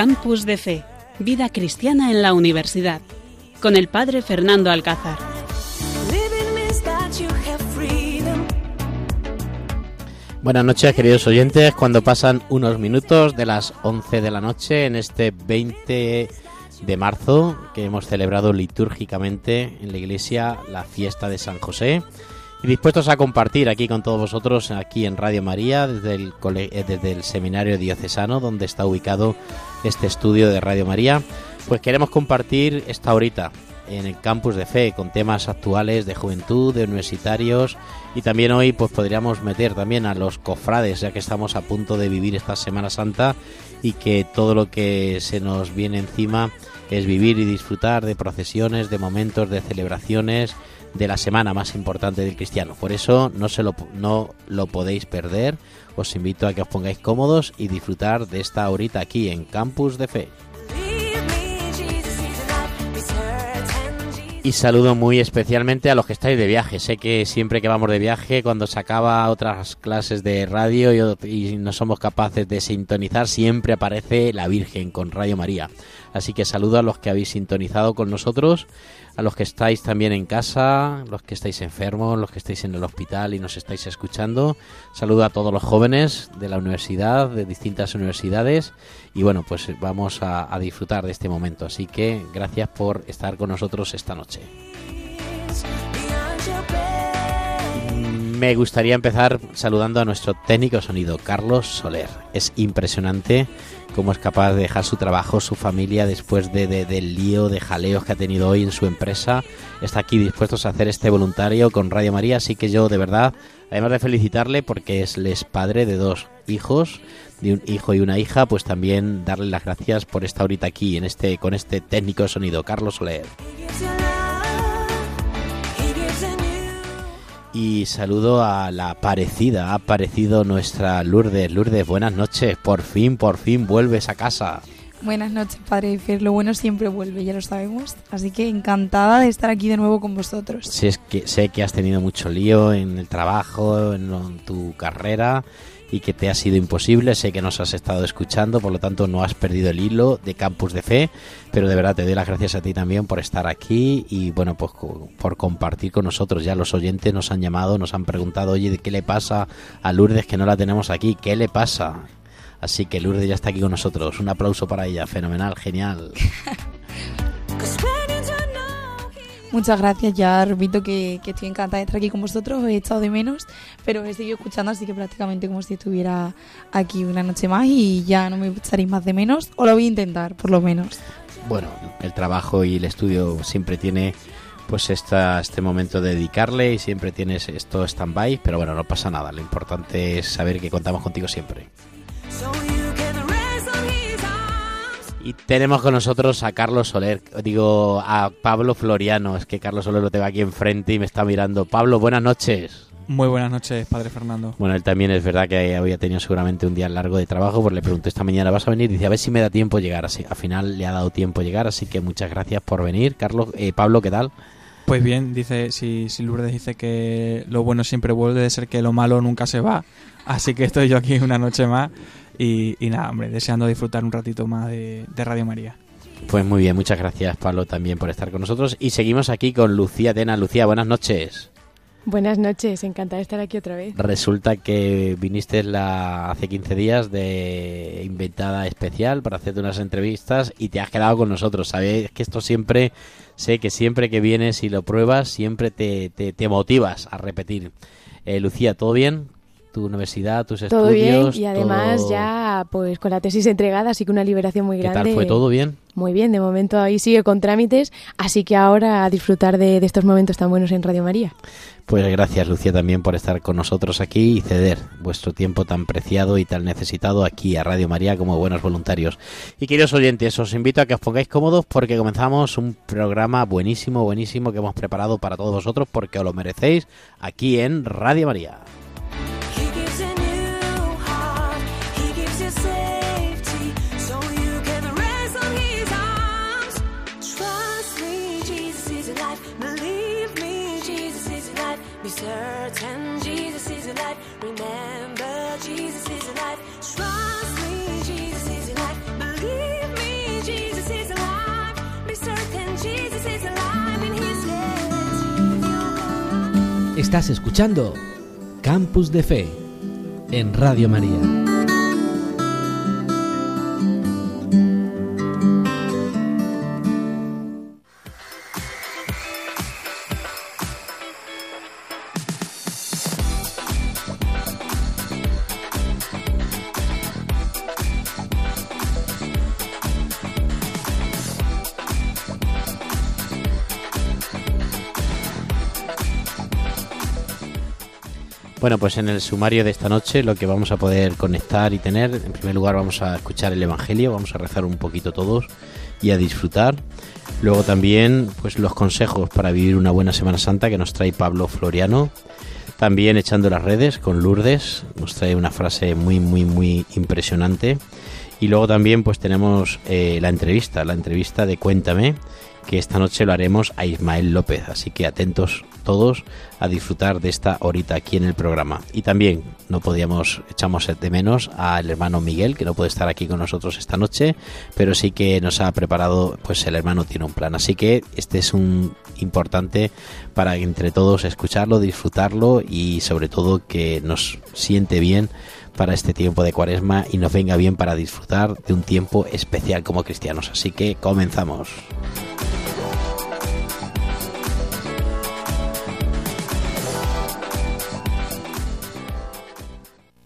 Campus de Fe, Vida Cristiana en la Universidad, con el Padre Fernando Alcázar. Buenas noches, queridos oyentes. Cuando pasan unos minutos de las 11 de la noche en este 20 de marzo, que hemos celebrado litúrgicamente en la iglesia la fiesta de San José, y dispuestos a compartir aquí con todos vosotros, aquí en Radio María, desde el, eh, desde el Seminario Diocesano, donde está ubicado este estudio de Radio María, pues queremos compartir esta horita en el campus de fe con temas actuales de juventud, de universitarios y también hoy pues podríamos meter también a los cofrades ya que estamos a punto de vivir esta Semana Santa y que todo lo que se nos viene encima es vivir y disfrutar de procesiones, de momentos, de celebraciones de la semana más importante del cristiano. Por eso no se lo no lo podéis perder. Os invito a que os pongáis cómodos y disfrutar de esta horita aquí en Campus de Fe. Y saludo muy especialmente a los que estáis de viaje. Sé que siempre que vamos de viaje, cuando se acaba otras clases de radio y, no somos capaces de sintonizar, siempre aparece la Virgen con Radio María. Así que saludo a los que habéis sintonizado con nosotros, a los que estáis también en casa, los que estáis enfermos, los que estáis en el hospital y nos estáis escuchando. Saludo a todos los jóvenes de la universidad, de distintas universidades y bueno, pues vamos a, disfrutar de este momento. Así que gracias por estar con nosotros esta noche. Me gustaría empezar saludando a nuestro técnico sonido, Carlos Soler. Es impresionante cómo es capaz de dejar su trabajo, su familia, después de, del lío, de jaleos que ha tenido hoy en su empresa. Está aquí dispuesto a hacer este voluntario con Radio María, así que yo de verdad, además de felicitarle porque es, es padre de dos hijos, de un hijo y una hija, pues también darle las gracias por estar ahorita aquí en este con este técnico sonido, Carlos Soler. Y saludo a la parecida, ha aparecido nuestra Lourdes. Lourdes, buenas noches, por fin, por fin vuelves a casa. Buenas noches, Padre Fer. Lo bueno siempre vuelve, ya lo sabemos. Así que encantada de estar aquí de nuevo con vosotros. Sé, es que, sé que has tenido mucho lío en el trabajo, en tu carrera y que te ha sido imposible. Sé que nos has estado escuchando, por lo tanto no has perdido el hilo de Campus de Fe, pero de verdad te doy las gracias a ti también por estar aquí y bueno, pues por compartir con nosotros. Ya los oyentes nos han llamado, nos han preguntado, oye, ¿de qué le pasa a Lourdes que no la tenemos aquí? ¿Qué le pasa? Así que Lourdes ya está aquí con nosotros. Un aplauso para ella, fenomenal, genial. Muchas gracias, ya repito que, estoy encantada de estar aquí con vosotros, he echado de menos, pero he seguido escuchando, así que prácticamente como si estuviera aquí una noche más y ya no me echaréis más de menos, o lo voy a intentar, por lo menos. Bueno, el trabajo y el estudio siempre tiene pues esta, este momento de dedicarle y siempre tienes esto stand-by, pero bueno, no pasa nada, lo importante es saber que contamos contigo siempre. Y tenemos con nosotros a Carlos Soler, digo a Pablo Floriano, es que Carlos Soler lo tengo aquí enfrente y me está mirando. Pablo, buenas noches. Muy buenas noches, padre Fernando. Bueno, él también es verdad que había tenido seguramente un día largo de trabajo, pues le pregunté esta mañana, ¿vas a venir? Dice, a ver si me da tiempo llegar. Así, al final le ha dado tiempo llegar, así que muchas gracias por venir. Carlos, eh, Pablo, ¿qué tal? Pues bien, dice, si, si Lourdes dice que lo bueno siempre vuelve, de ser que lo malo nunca se va. Así que estoy yo aquí una noche más y, nada, hombre, deseando disfrutar un ratito más de, Radio María. Pues muy bien, muchas gracias Pablo también por estar con nosotros. Y seguimos aquí con Lucía Tena. Lucía, buenas noches. Buenas noches, encantada de estar aquí otra vez. Resulta que viniste la, hace 15 días de inventada especial para hacerte unas entrevistas y te has quedado con nosotros. Sabes que esto siempre, sé que siempre que vienes y lo pruebas, siempre te, te, motivas a repetir. Eh, Lucía, ¿todo bien? Tu universidad, tus estudios. Todo bien y además ya pues con la tesis entregada, así que una liberación muy grande. ¿Qué tal fue? ¿Todo bien? Muy bien, de momento ahí sigue con trámites, así que ahora a disfrutar de, estos momentos tan buenos en Radio María. Pues gracias Lucía también por estar con nosotros aquí y ceder vuestro tiempo tan preciado y tan necesitado aquí a Radio María como buenos voluntarios. Y queridos oyentes, os invito a que os pongáis cómodos porque comenzamos un programa buenísimo, buenísimo que hemos preparado para todos vosotros porque os lo merecéis aquí en Radio María. Estás escuchando Campus de Fe en Radio María. Bueno, pues en el sumario de esta noche lo que vamos a poder conectar y tener, en primer lugar vamos a escuchar el Evangelio, vamos a rezar un poquito todos y a disfrutar. Luego también pues los consejos para vivir una buena Semana Santa que nos trae Pablo Floriano. También echando las redes con Lourdes, nos trae una frase muy muy muy impresionante. Y luego también pues tenemos eh, la entrevista, la entrevista de Cuéntame, que esta noche lo haremos a Ismael López. Así que atentos todos a disfrutar de esta horita aquí en el programa. Y también no podíamos, echamos de menos al hermano Miguel, que no puede estar aquí con nosotros esta noche, pero sí que nos ha preparado, pues el hermano tiene un plan. Así que este es un importante para entre todos escucharlo, disfrutarlo y sobre todo que nos siente bien para este tiempo de cuaresma y nos venga bien para disfrutar de un tiempo especial como cristianos. Así que comenzamos.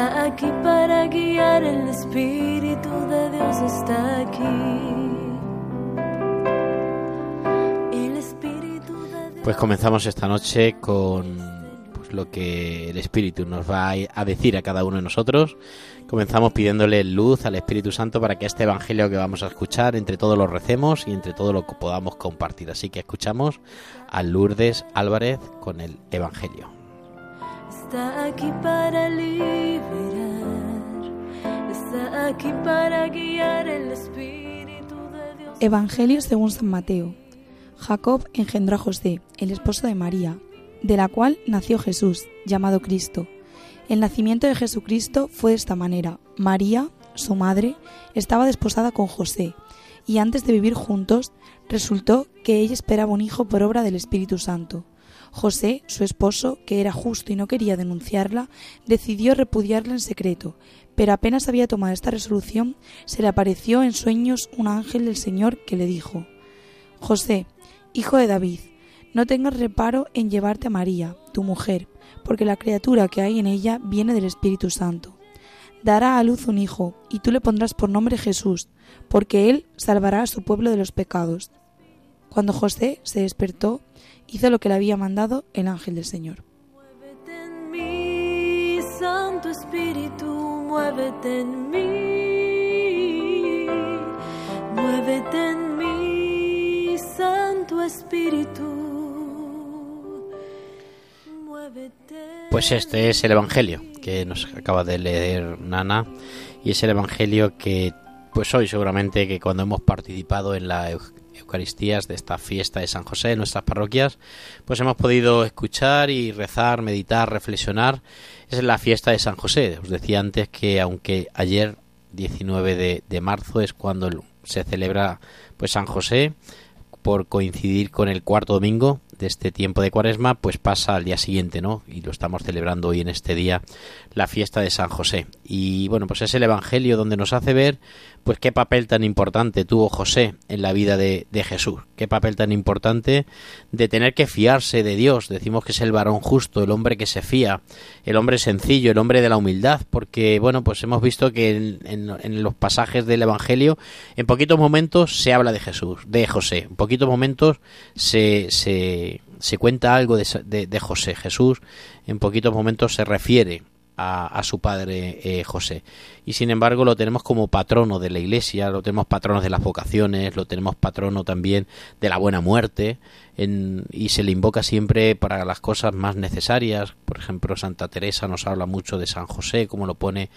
Está aquí para guiar. El Espíritu de Dios está aquí. El Espíritu de Dios Pues comenzamos esta noche con pues, lo que el Espíritu nos va a decir a cada uno de nosotros. Comenzamos pidiéndole luz al Espíritu Santo para que este Evangelio que vamos a escuchar entre todos lo recemos y entre todo lo podamos compartir. Así que escuchamos a Lourdes Álvarez con el Evangelio. Está aquí para liberar, está aquí para guiar el Espíritu de Dios. Evangelio según San Mateo. Jacob engendró a José, el esposo de María, de la cual nació Jesús, llamado Cristo. El nacimiento de Jesucristo fue de esta manera. María, su madre, estaba desposada con José, y antes de vivir juntos, resultó que ella esperaba un hijo por obra del Espíritu Santo. José, su esposo, que era justo y no quería denunciarla, decidió repudiarla en secreto, pero apenas había tomado esta resolución, se le apareció en sueños un ángel del Señor que le dijo José, hijo de David, no tengas reparo en llevarte a María, tu mujer, porque la criatura que hay en ella viene del Espíritu Santo. Dará a luz un hijo, y tú le pondrás por nombre Jesús, porque él salvará a su pueblo de los pecados. Cuando José se despertó, hizo lo que le había mandado el ángel del Señor. Muévete en mí, Santo Espíritu, muévete en mí. Muévete en mí, Santo Espíritu. Muévete. Pues este es el Evangelio que nos acaba de leer Nana y es el Evangelio que pues hoy seguramente que cuando hemos participado en la Eucaristías de esta fiesta de San José en nuestras parroquias, pues hemos podido escuchar y rezar, meditar, reflexionar. Es la fiesta de San José. Os decía antes que aunque ayer 19 de, de marzo es cuando se celebra pues San José por coincidir con el cuarto domingo de este tiempo de cuaresma, pues pasa al día siguiente, ¿no? Y lo estamos celebrando hoy en este día, la fiesta de San José. Y bueno, pues es el Evangelio donde nos hace ver, pues qué papel tan importante tuvo José en la vida de, de Jesús, qué papel tan importante de tener que fiarse de Dios. Decimos que es el varón justo, el hombre que se fía, el hombre sencillo, el hombre de la humildad, porque bueno, pues hemos visto que en, en- los pasajes del Evangelio, en poquitos momentos se habla de Jesús, de José, en poquitos momentos se, se, se cuenta algo de, de- de José. Jesús en poquitos momentos se refiere a, su padre eh, José. y sin embargo lo tenemos como patrono de la iglesia, lo tenemos patrono de las vocaciones, lo tenemos patrono también de la buena muerte en, y se le invoca siempre para las cosas más necesarias. Por ejemplo, Santa Teresa nos habla mucho de San José, como lo pone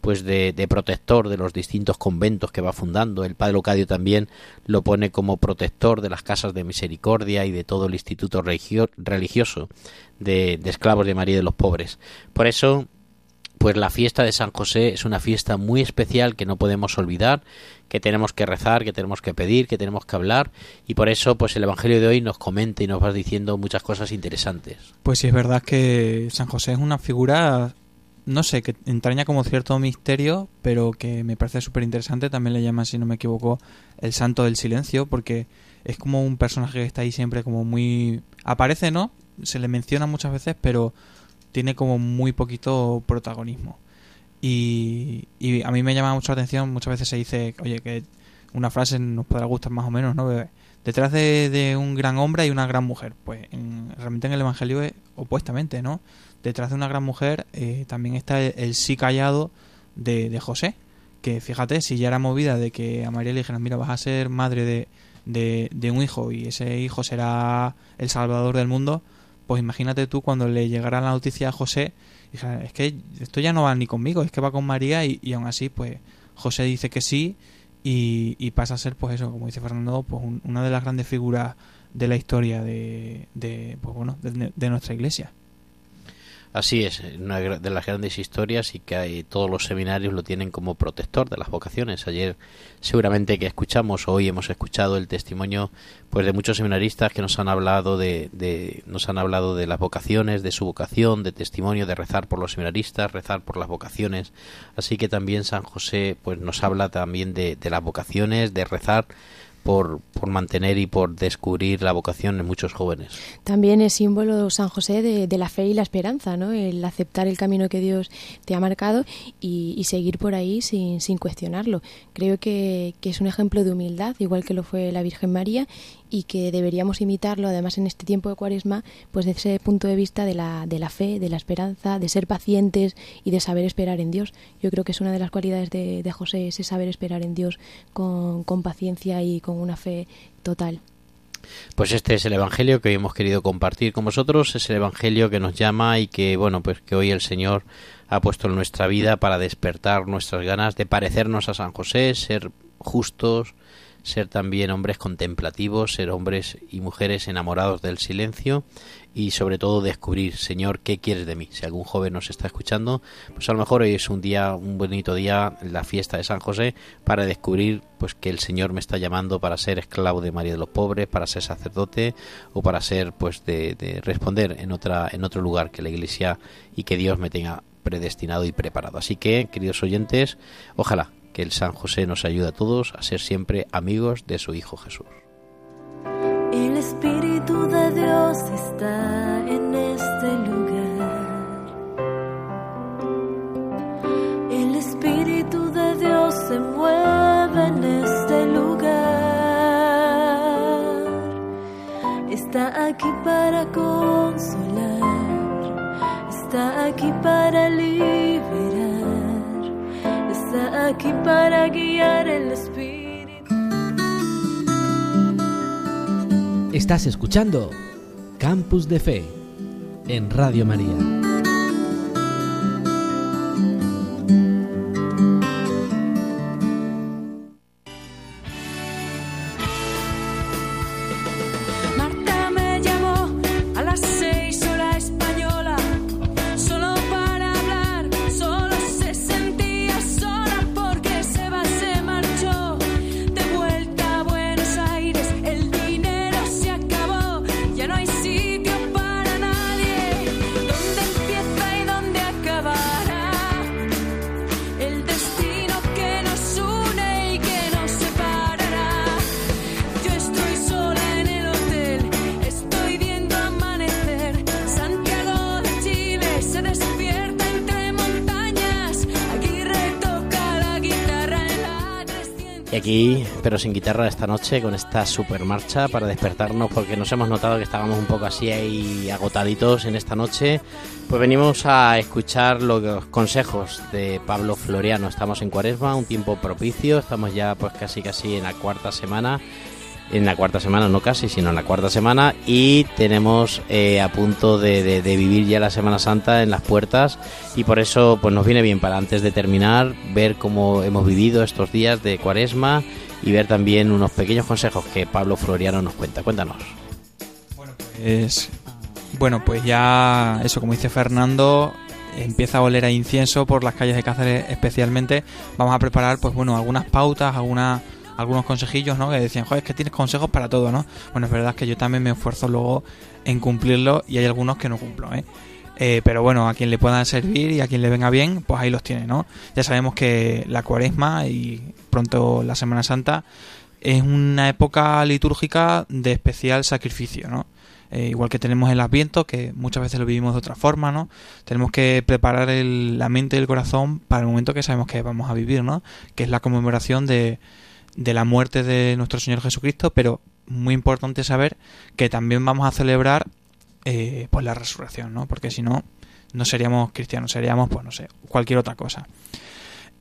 pues de, protector de los distintos conventos que va fundando. El padre Locadio también lo pone como protector de las casas de misericordia y de todo el instituto religio- religioso de, de esclavos de María de los pobres. Por eso pues la fiesta de San José es una fiesta muy especial que no podemos olvidar, que tenemos que rezar, que tenemos que pedir, que tenemos que hablar y por eso pues el evangelio de hoy nos comenta y nos va diciendo muchas cosas interesantes. Pues sí, es verdad que San José es una figura, no sé, que entraña como cierto misterio, pero que me parece súper interesante. También le llaman, si no me equivoco, el santo del silencio, porque es como un personaje que está ahí siempre como muy... Aparece, ¿no? Se le menciona muchas veces, pero tiene como muy poquito protagonismo. Y, a mí me llama mucho la atención, muchas veces se dice, oye, que una frase nos podrá gustar más o menos, ¿no? Detrás de, un gran hombre hay una gran mujer. Pues en- realmente en el Evangelio es opuestamente, ¿no? Detrás de una gran mujer eh, también está el, sí callado de, José. Que fíjate, si ya era movida de que a María le dijeran, mira, vas a ser madre de, de un hijo y ese hijo será el salvador del mundo, pues imagínate tú cuando le llegara la noticia a José, dijera, es que esto ya no va ni conmigo, es que va con María y, y aún así, pues José dice que sí y, pasa a ser, pues eso, como dice Fernando, pues un- una de las grandes figuras de la historia de, de pues bueno, de nuestra iglesia. Así es, una de las grandes historias y que todos los seminarios lo tienen como protector de las vocaciones. Ayer seguramente que escuchamos, hoy hemos escuchado el testimonio pues de muchos seminaristas que nos han hablado de, de- nos han hablado de las vocaciones, de su vocación, de testimonio, de rezar por los seminaristas, rezar por las vocaciones. Así que también San José pues nos habla también de, de las vocaciones, de rezar por, por mantener y por descubrir la vocación en muchos jóvenes. También es símbolo San José de, de la fe y la esperanza, ¿no? El aceptar el camino que Dios te ha marcado y, seguir por ahí sin, sin cuestionarlo. Creo que es un ejemplo de humildad, igual que lo fue la Virgen María, y que deberíamos imitarlo, además en este tiempo de Cuaresma, pues desde ese punto de vista de la, de la fe, de la esperanza, de ser pacientes y de saber esperar en Dios. Yo creo que es una de las cualidades de, de José, ese saber esperar en Dios con, con paciencia y con una fe total. Pues este es el evangelio que hoy hemos querido compartir con vosotros, es el evangelio que nos llama y que bueno, pues que hoy el Señor ha puesto en nuestra vida para despertar nuestras ganas de parecernos a San José, ser justos, ser también hombres contemplativos, ser hombres y mujeres enamorados del silencio y sobre todo descubrir, Señor, ¿qué quieres de mí? Si algún joven nos está escuchando, pues a lo mejor hoy es un día, un bonito día, la fiesta de San José, para descubrir pues que el Señor me está llamando para ser esclavo de María de los pobres, para ser sacerdote o para ser pues de, de responder en otra en otro lugar que la Iglesia y que Dios me tenga predestinado y preparado. Así que, queridos oyentes, ojalá que el San José nos ayude a todos a ser siempre amigos de su Hijo Jesús. El Espíritu de Dios está en este lugar. El Espíritu de Dios se mueve en este lugar. Está aquí para consolar. Está aquí para liberar. Está aquí para guiar el Espíritu. Estás escuchando Campus de Fe en Radio María. Pero sin guitarra esta noche, con esta super marcha para despertarnos, porque nos hemos notado que estábamos un poco así ahí agotaditos en esta noche. Pues venimos a escuchar los consejos de Pablo Floriano. Estamos en Cuaresma, un tiempo propicio, estamos ya pues casi casi en la cuarta semana en la cuarta semana, no casi, sino en la cuarta semana, y tenemos eh, a punto de, de- de vivir ya la Semana Santa en las puertas, y por eso pues nos viene bien para antes de terminar ver cómo hemos vivido estos días de Cuaresma y ver también unos pequeños consejos que Pablo Floriano nos cuenta. Cuéntanos. Es, bueno, pues ya eso, como dice Fernando, empieza a oler a incienso por las calles de Cáceres especialmente. Vamos a preparar, pues bueno, algunas pautas, algunas algunos consejillos, ¿no? Que decían, joder, es que tienes consejos para todo, ¿no? Bueno, es verdad que yo también me esfuerzo luego en cumplirlo y hay algunos que no cumplo, ¿eh? Eh, pero bueno, a quien le puedan servir y a quien le venga bien, pues ahí los tiene, ¿no? Ya sabemos que la cuaresma y pronto la Semana Santa es una época litúrgica de especial sacrificio, ¿no? Eh, igual que tenemos el Adviento, que muchas veces lo vivimos de otra forma, ¿no? Tenemos que preparar el- la mente y el corazón para el momento que sabemos que vamos a vivir, ¿no? Que es la conmemoración de, de la muerte de nuestro Señor Jesucristo, pero muy importante saber que también vamos a celebrar eh, pues la resurrección, ¿no? Porque si no, no seríamos cristianos, seríamos, pues no sé, cualquier otra cosa.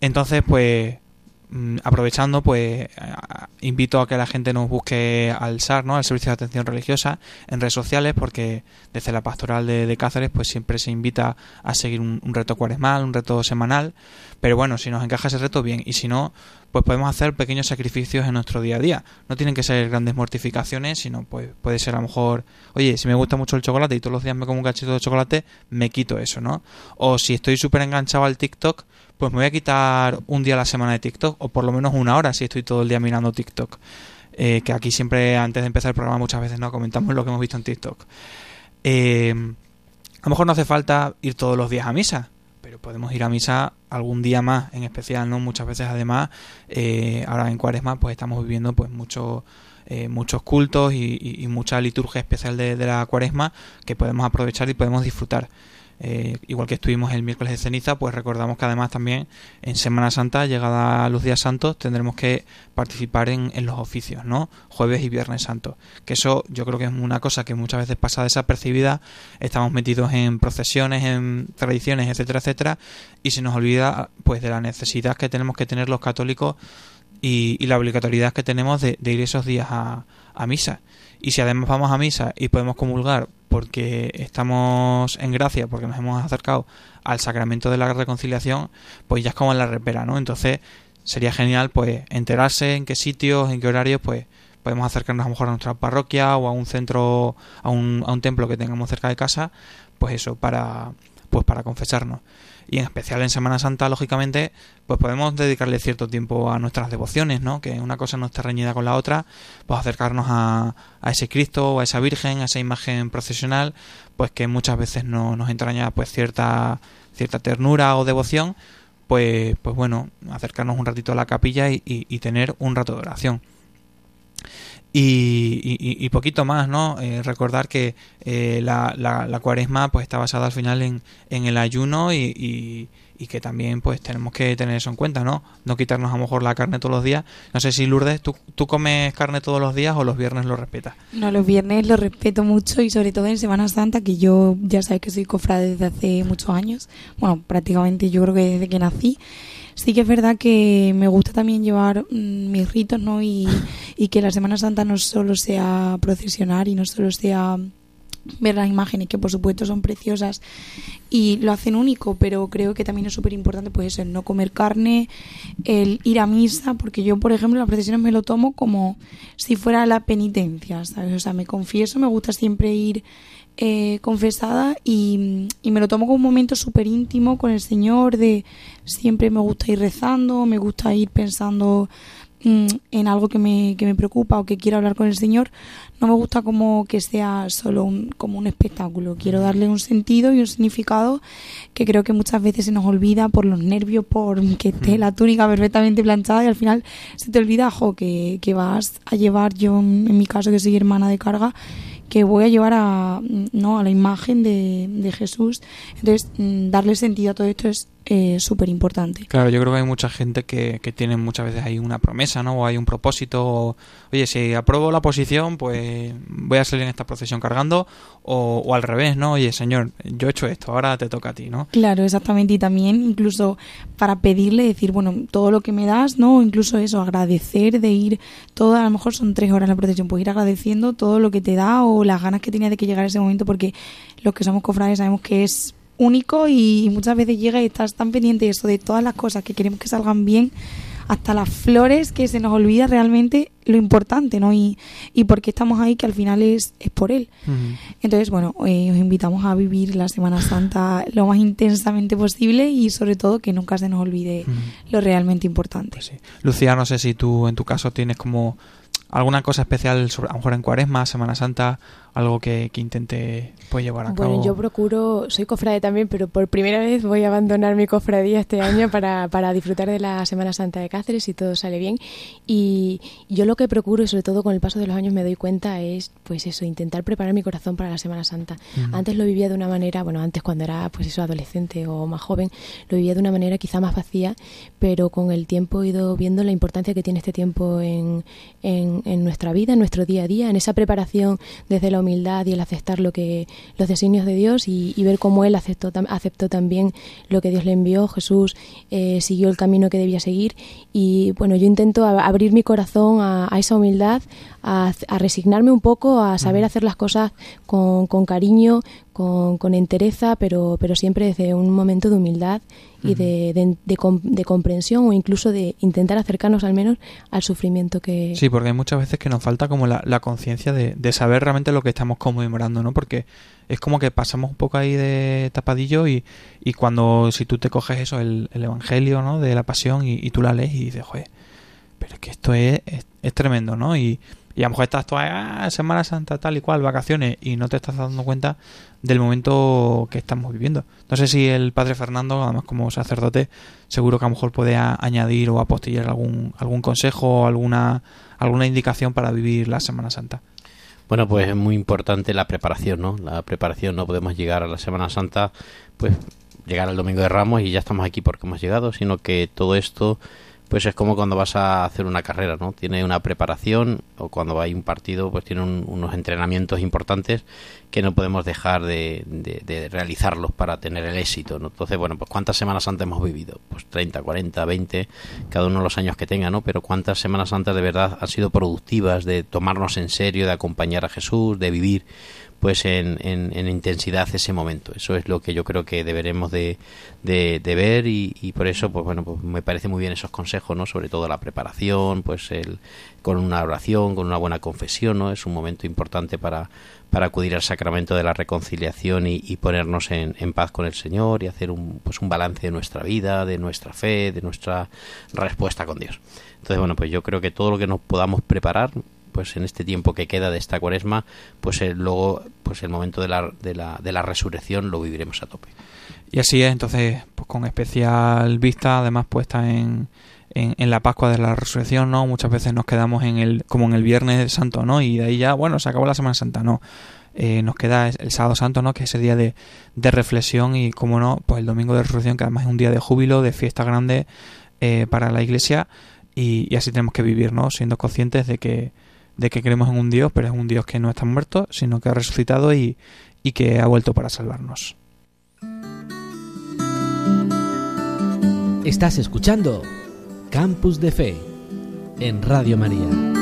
Entonces, pues, aprovechando, pues, a- invito a que la gente nos busque al SAR, ¿no? Al Servicio de Atención Religiosa, en redes sociales, porque desde la pastoral de, Cáceres, pues siempre se invita a seguir un, un reto cuaresmal, un reto semanal. Pero bueno, si nos encaja ese reto, bien. Y si no, pues podemos hacer pequeños sacrificios en nuestro día a día. No tienen que ser grandes mortificaciones, sino pues puede ser a lo mejor, oye, si me gusta mucho el chocolate y todos los días me como un cachito de chocolate, me quito eso, ¿no? O si estoy súper enganchado al TikTok, pues me voy a quitar un día a la semana de TikTok, o por lo menos una hora si estoy todo el día mirando TikTok. Eh, que aquí siempre, antes de empezar el programa, muchas veces no comentamos lo que hemos visto en TikTok. Eh, a lo mejor no hace falta ir todos los días a misa, pero podemos ir a misa algún día más, en especial, ¿no? Muchas veces, además, eh, ahora en Cuaresma, pues estamos viviendo pues muchos muchos cultos y, mucha liturgia especial de la Cuaresma que podemos aprovechar y podemos disfrutar. Eh, igual que estuvimos el miércoles de ceniza, pues recordamos que además también en Semana Santa, llegada los días santos, tendremos que participar en, los oficios, ¿no? Jueves y Viernes Santo. Que eso yo creo que es una cosa que muchas veces pasa desapercibida. Estamos metidos en procesiones, en tradiciones, etcétera, etcétera, y se nos olvida pues de la necesidad que tenemos que tener los católicos y, la obligatoriedad que tenemos de, ir esos días a misa. Y si además vamos a misa y podemos comulgar porque estamos en gracia, porque nos hemos acercado al sacramento de la reconciliación, pues ya es como en la repera, ¿no? Entonces sería genial pues enterarse en qué sitios, en qué horarios, pues podemos acercarnos a lo mejor a nuestra parroquia o a un centro, a un, a un templo que tengamos cerca de casa, pues eso, para pues para confesarnos. Y en especial en Semana Santa, lógicamente, pues podemos dedicarle cierto tiempo a nuestras devociones, ¿no? Que una cosa no esté reñida con la otra, pues acercarnos a, a ese Cristo o a esa Virgen, a esa imagen procesional, pues que muchas veces no, nos entraña pues cierta, cierta ternura o devoción, pues, pues bueno, acercarnos un ratito a la capilla y, y- y tener un rato de oración. Y, y- y poquito más, ¿no? Eh, recordar que eh, la, la, la cuaresma pues está basada al final en, en el ayuno y, y- que también pues tenemos que tener eso en cuenta, ¿no? No quitarnos a lo mejor la carne todos los días. No sé si Lourdes, ¿tú, tú comes carne todos los días o los viernes lo respetas? No, los viernes los respeto mucho y sobre todo en Semana Santa, que yo ya sabes que soy cofrade desde hace muchos años. Bueno, prácticamente yo creo que desde que nací. Sí que es verdad que me gusta también llevar mm, mis ritos, ¿no? Y, que la Semana Santa no solo sea procesionar y no solo sea ver las imágenes, que por supuesto son preciosas y lo hacen único, pero creo que también es súper importante pues eso, el no comer carne, el ir a misa, porque yo, por ejemplo, las procesiones me lo tomo como si fuera la penitencia, ¿sabes? O sea, me confieso, me gusta siempre ir eh, confesada y, y me lo tomo como un momento súper íntimo con el Señor, de siempre me gusta ir rezando, me gusta ir pensando mm, en algo que me, que me preocupa o que quiero hablar con el Señor, no me gusta como que sea solo un, como un espectáculo. Quiero darle un sentido y un significado que creo que muchas veces se nos olvida por los nervios, por que esté la túnica perfectamente planchada y al final se te olvida, jo, que, que vas a llevar, yo en en mi caso que soy hermana de carga, que voy a llevar a, no, a la imagen de, de Jesús. Entonces, mm, darle sentido a todo esto es eh, súper importante. Claro, yo creo que hay mucha gente que, que tiene muchas veces ahí una promesa, ¿no? O hay un propósito. o, Oye, si apruebo la posición, pues voy a salir en esta procesión cargando. O, o al revés, ¿no? Oye, señor, yo he hecho esto, ahora te toca a ti, ¿no? Claro, exactamente. Y también incluso para pedirle, decir, bueno, todo lo que me das, ¿no? O incluso eso, agradecer de ir, todo, a lo mejor son tres horas la procesión, pues ir agradeciendo todo lo que te da o las ganas que tenía de que llegara ese momento, porque los que somos cofrades sabemos que es único y muchas veces llega y estás tan pendiente de eso, de todas las cosas que queremos que salgan bien, hasta las flores, que se nos olvida realmente lo importante, ¿no? Y, y por qué estamos ahí, que al final es, es por él. Entonces, bueno, eh, os invitamos a vivir la Semana Santa lo más intensamente posible y sobre todo que nunca se nos olvide lo realmente importante. Pues sí. Lucía, no sé si tú en tu caso tienes como alguna cosa especial, sobre, a lo mejor en Cuaresma, Semana Santa, algo que, que intente pues, llevar a cabo. Bueno, yo procuro, soy cofrade también, pero por primera vez voy a abandonar mi cofradía este año para, para disfrutar de la Semana Santa de Cáceres y todo sale bien. Y yo lo que procuro, y sobre todo con el paso de los años me doy cuenta, es pues eso, intentar preparar mi corazón para la Semana Santa. Ujú. Antes lo vivía de una manera, bueno, antes cuando era pues eso, adolescente o más joven, lo vivía de una manera quizá más vacía, pero con el tiempo he ido viendo la importancia que tiene este tiempo en, en, en nuestra vida, en nuestro día a día, en esa preparación desde la humildad y el aceptar lo que los designios de Dios y, y ver cómo él aceptó, aceptó también lo que Dios le envió. Jesús eh, siguió el camino que debía seguir. Y bueno, yo intento a- abrir mi corazón a, a esa humildad, a, a resignarme un poco, a saber hacer las cosas con, con cariño, con, con entereza, pero, pero siempre desde un momento de humildad y de, de, de de comprensión o incluso de intentar acercarnos al menos al sufrimiento que, Sí, porque hay muchas veces que nos falta como la, la conciencia de, de saber realmente lo que estamos conmemorando, ¿no? Porque es como que pasamos un poco ahí de tapadillo y, y cuando si tú te coges eso, el, el Evangelio, ¿no? De la pasión y, y tú la lees y dices, joder, pero es que esto es, es, es tremendo, ¿no? Y, y a lo mejor estás tú, ah, Semana Santa, tal y cual, vacaciones, y no te estás dando cuenta del momento que estamos viviendo. No sé si el padre Fernando, además como sacerdote, seguro que a lo mejor puede añadir o apostillar algún, algún consejo o alguna, alguna indicación para vivir la Semana Santa. Bueno, pues es muy importante la preparación, ¿no? La preparación, no podemos llegar a la Semana Santa, pues llegar al Domingo de Ramos y ya estamos aquí porque hemos llegado, sino que todo esto, pues es como cuando vas a hacer una carrera, ¿no? Tiene una preparación o cuando hay un partido, pues tiene un- unos entrenamientos importantes que no podemos dejar de, de- de realizarlos para tener el éxito, ¿no? Entonces, bueno, pues ¿cuántas Semanas Santas hemos vivido? Pues 30, 40, 20, cada uno de los años que tenga, ¿no? Pero ¿cuántas Semanas Santas de verdad han sido productivas de tomarnos en serio, de acompañar a Jesús, de vivir pues en, en, en intensidad ese momento. Eso es lo que yo creo que deberemos de, de, de ver y, y por eso, pues bueno, pues me parece muy bien esos consejos, ¿no? Sobre todo la preparación, pues el con una oración, con una buena confesión, ¿no? Es un momento importante para, para acudir al sacramento de la reconciliación y, y ponernos en, en paz con el Señor y hacer un, pues un balance de nuestra vida, de nuestra fe, de nuestra respuesta con Dios. Entonces, bueno, pues yo creo que todo lo que nos podamos preparar, pues en este tiempo que queda de esta cuaresma, pues eh, luego, pues el momento de la, de, la, de la resurrección lo viviremos a tope. Y así es, entonces, pues con especial vista, además puesta en, en, la Pascua de la Resurrección, ¿no? Muchas veces nos quedamos en el, como en el Viernes Santo, ¿no? Y de ahí ya, bueno, se acabó la Semana Santa, no. Eh, nos queda el Sábado Santo, ¿no? Que es ese día de, de reflexión y, como no, pues el Domingo de Resurrección, que además es un día de júbilo, de fiesta grande eh, para la Iglesia y, y así tenemos que vivir, ¿no? Siendo conscientes de que, de que creemos en un Dios, pero es un Dios que no está muerto, sino que ha resucitado y, y que ha vuelto para salvarnos. Estás escuchando Campus de Fe en Radio María.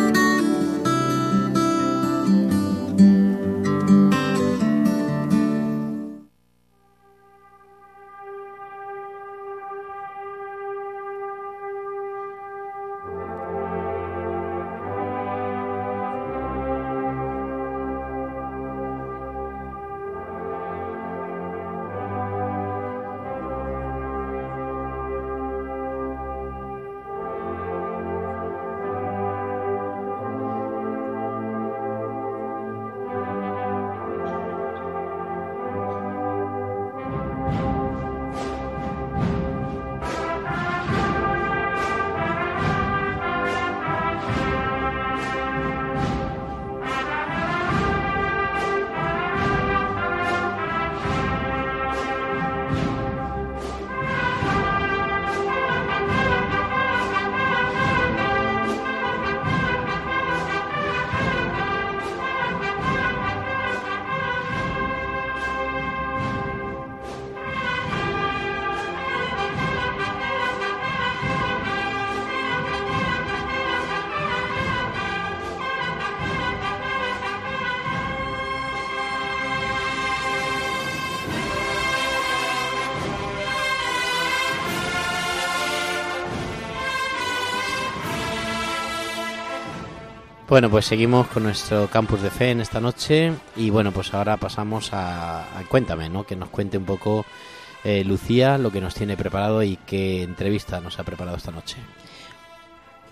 Bueno, pues seguimos con nuestro campus de fe en esta noche y bueno, pues ahora pasamos a, Cuéntame, ¿no? Que nos cuente un poco eh, Lucía lo que nos tiene preparado y qué entrevista nos ha preparado esta noche.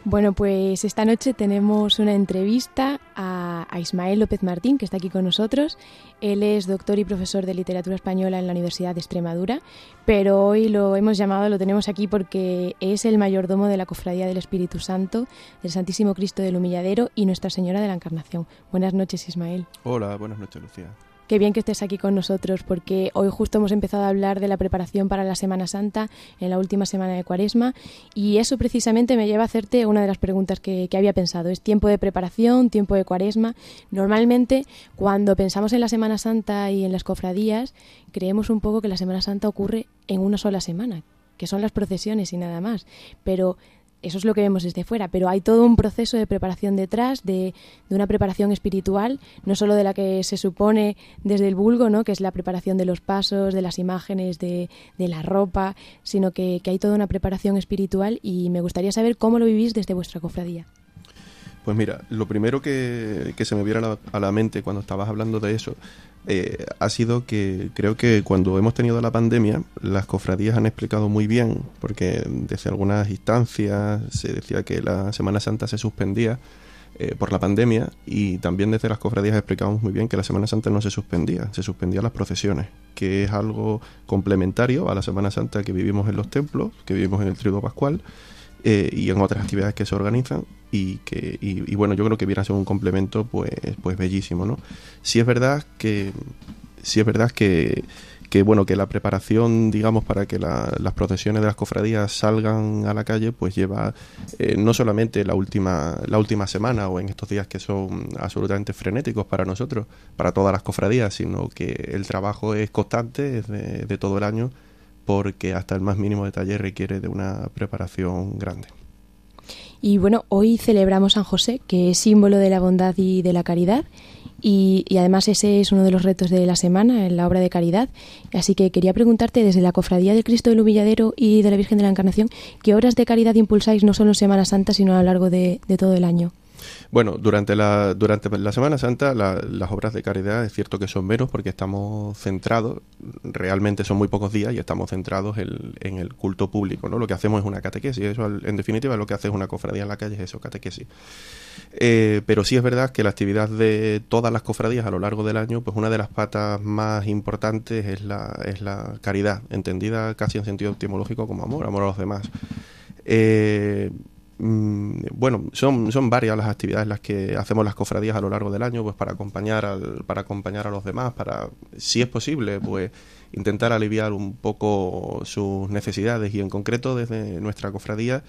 Bueno, pues esta noche tenemos una entrevista a, Ismael López Martín, que está aquí con nosotros. Él es doctor y profesor de literatura española en la Universidad de Extremadura, pero hoy lo hemos llamado, lo tenemos aquí porque es el mayordomo de la Cofradía del Espíritu Santo, del Santísimo Cristo del Humilladero y Nuestra Señora de la Encarnación. Buenas noches, Ismael. Hola, buenas noches, Lucía. Qué bien que estés aquí con nosotros porque hoy justo hemos empezado a hablar de la preparación para la Semana Santa en la última semana de Cuaresma y eso precisamente me lleva a hacerte una de las preguntas que, que había pensado. Es tiempo de preparación, tiempo de Cuaresma. Normalmente cuando pensamos en la Semana Santa y en las cofradías creemos un poco que la Semana Santa ocurre en una sola semana, que son las procesiones y nada más. Pero eso es lo que vemos desde fuera, pero hay todo un proceso de preparación detrás, de, de, una preparación espiritual, no solo de la que se supone desde el vulgo, ¿no? que es la preparación de los pasos, de las imágenes, de, de la ropa, sino que, que, hay toda una preparación espiritual y me gustaría saber cómo lo vivís desde vuestra cofradía. Pues mira, lo primero que, que se me viera a la, mente cuando estabas hablando de eso eh, ha sido que creo que cuando hemos tenido la pandemia, las cofradías han explicado muy bien, porque desde algunas instancias se decía que la Semana Santa se suspendía eh, por la pandemia y también desde las cofradías explicamos muy bien que la Semana Santa no se suspendía, se suspendían las procesiones, que es algo complementario a la Semana Santa que vivimos en los templos, que vivimos en el Triduo Pascual eh, y en otras actividades que se organizan y que y, y, bueno yo creo que viene a ser un complemento pues pues bellísimo no sí es verdad que sí es verdad que que bueno que la preparación digamos para que la, las procesiones de las cofradías salgan a la calle pues lleva eh, no solamente la última la última semana o en estos días que son absolutamente frenéticos para nosotros para todas las cofradías sino que el trabajo es constante de, de todo el año porque hasta el más mínimo detalle requiere de una preparación grande. Y bueno, hoy celebramos San José, que es símbolo de la bondad y de la caridad. Y, además ese es uno de los retos de la semana en la obra de caridad. Así que quería preguntarte desde la Cofradía del Cristo del Humilladero y de la Virgen de la Encarnación, ¿qué obras de caridad impulsáis no solo en Semana Santa, sino a lo largo de todo el año? Bueno, durante la, durante la Semana Santa la, las obras de caridad es cierto que son menos porque estamos centrados, realmente son muy pocos días y estamos centrados en, el culto público, ¿no? Lo que hacemos es una catequesis, eso en definitiva lo que hace es una cofradía en la calle es eso, catequesis. Eh, pero sí es verdad que la actividad de todas las cofradías a lo largo del año, pues una de las patas más importantes es la, es la caridad, entendida casi en sentido etimológico como amor, amor a los demás. Eh, bueno, son, son varias las actividades las que hacemos las cofradías a lo largo del año, pues para acompañar al, para acompañar a los demás, para, si es posible, pues intentar aliviar un poco sus necesidades y en concreto desde nuestra cofradía,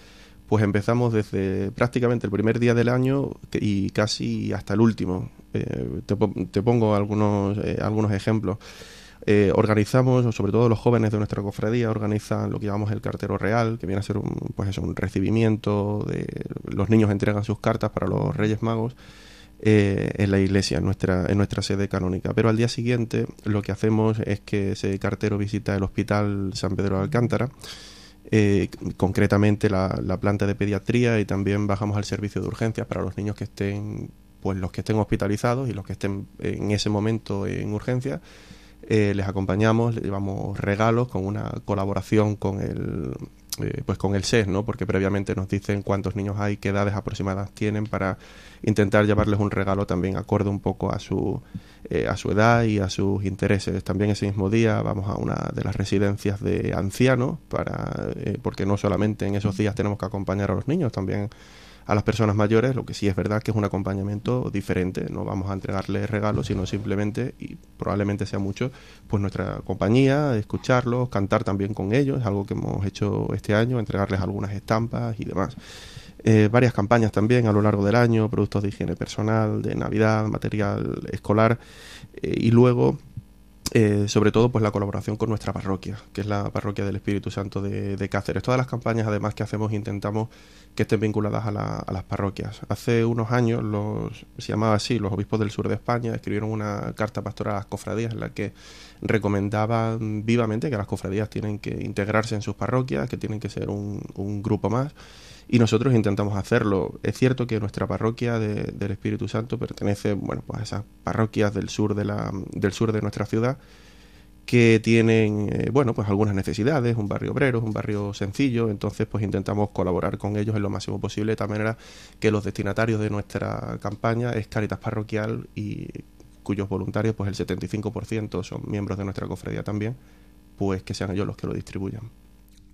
pues empezamos desde prácticamente el primer día del año y casi hasta el último. Eh, te, te, pongo algunos, eh, algunos ejemplos. Eh, organizamos, sobre todo los jóvenes de nuestra cofradía, organizan lo que llamamos el cartero real, que viene a ser un, pues eso, un recibimiento de los niños entregan sus cartas para los Reyes Magos eh, en la iglesia, en nuestra, en nuestra sede canónica. Pero al día siguiente lo que hacemos es que ese cartero visita el Hospital San Pedro de Alcántara. Eh, concretamente la, la planta de pediatría y también bajamos al servicio de urgencias para los niños que estén pues los que estén hospitalizados y los que estén en ese momento en urgencia eh, les acompañamos, les llevamos regalos con una colaboración con el eh, pues con el SES, ¿no? Porque previamente nos dicen cuántos niños hay, qué edades aproximadas tienen para intentar llevarles un regalo también acorde un poco a su eh, a su edad y a sus intereses. También ese mismo día vamos a una de las residencias de ancianos para porque no solamente en esos días tenemos que acompañar a los niños, también a las personas mayores, lo que sí es verdad que es un acompañamiento diferente. No vamos a entregarles regalos, sino simplemente, y probablemente sea mucho, pues nuestra compañía, escucharlos, cantar también con ellos, algo que hemos hecho este año, entregarles algunas estampas y demás. Eh, varias campañas también a lo largo del año, productos de higiene personal, de Navidad, material escolar, eh, y luego eh, sobre todo pues la colaboración con nuestra parroquia, que es la parroquia del Espíritu Santo de, de Cáceres. Todas las campañas además que hacemos intentamos que estén vinculadas a, la, a, las parroquias. Hace unos años los se llamaba así, los obispos del sur de España escribieron una carta pastoral a las cofradías en la que recomendaban vivamente que las cofradías tienen que integrarse en sus parroquias, que tienen que ser un, un grupo más y nosotros intentamos hacerlo. Es cierto que nuestra parroquia de- del Espíritu Santo pertenece, bueno, pues a esas parroquias del sur de la, del sur de nuestra ciudad que tienen, eh, bueno, pues algunas necesidades, un barrio obrero, un barrio sencillo, entonces pues intentamos colaborar con ellos en lo máximo posible, de tal manera que los destinatarios de nuestra campaña es Caritas Parroquial y cuyos voluntarios, pues el 75% son miembros de nuestra cofradía también, pues que sean ellos los que lo distribuyan.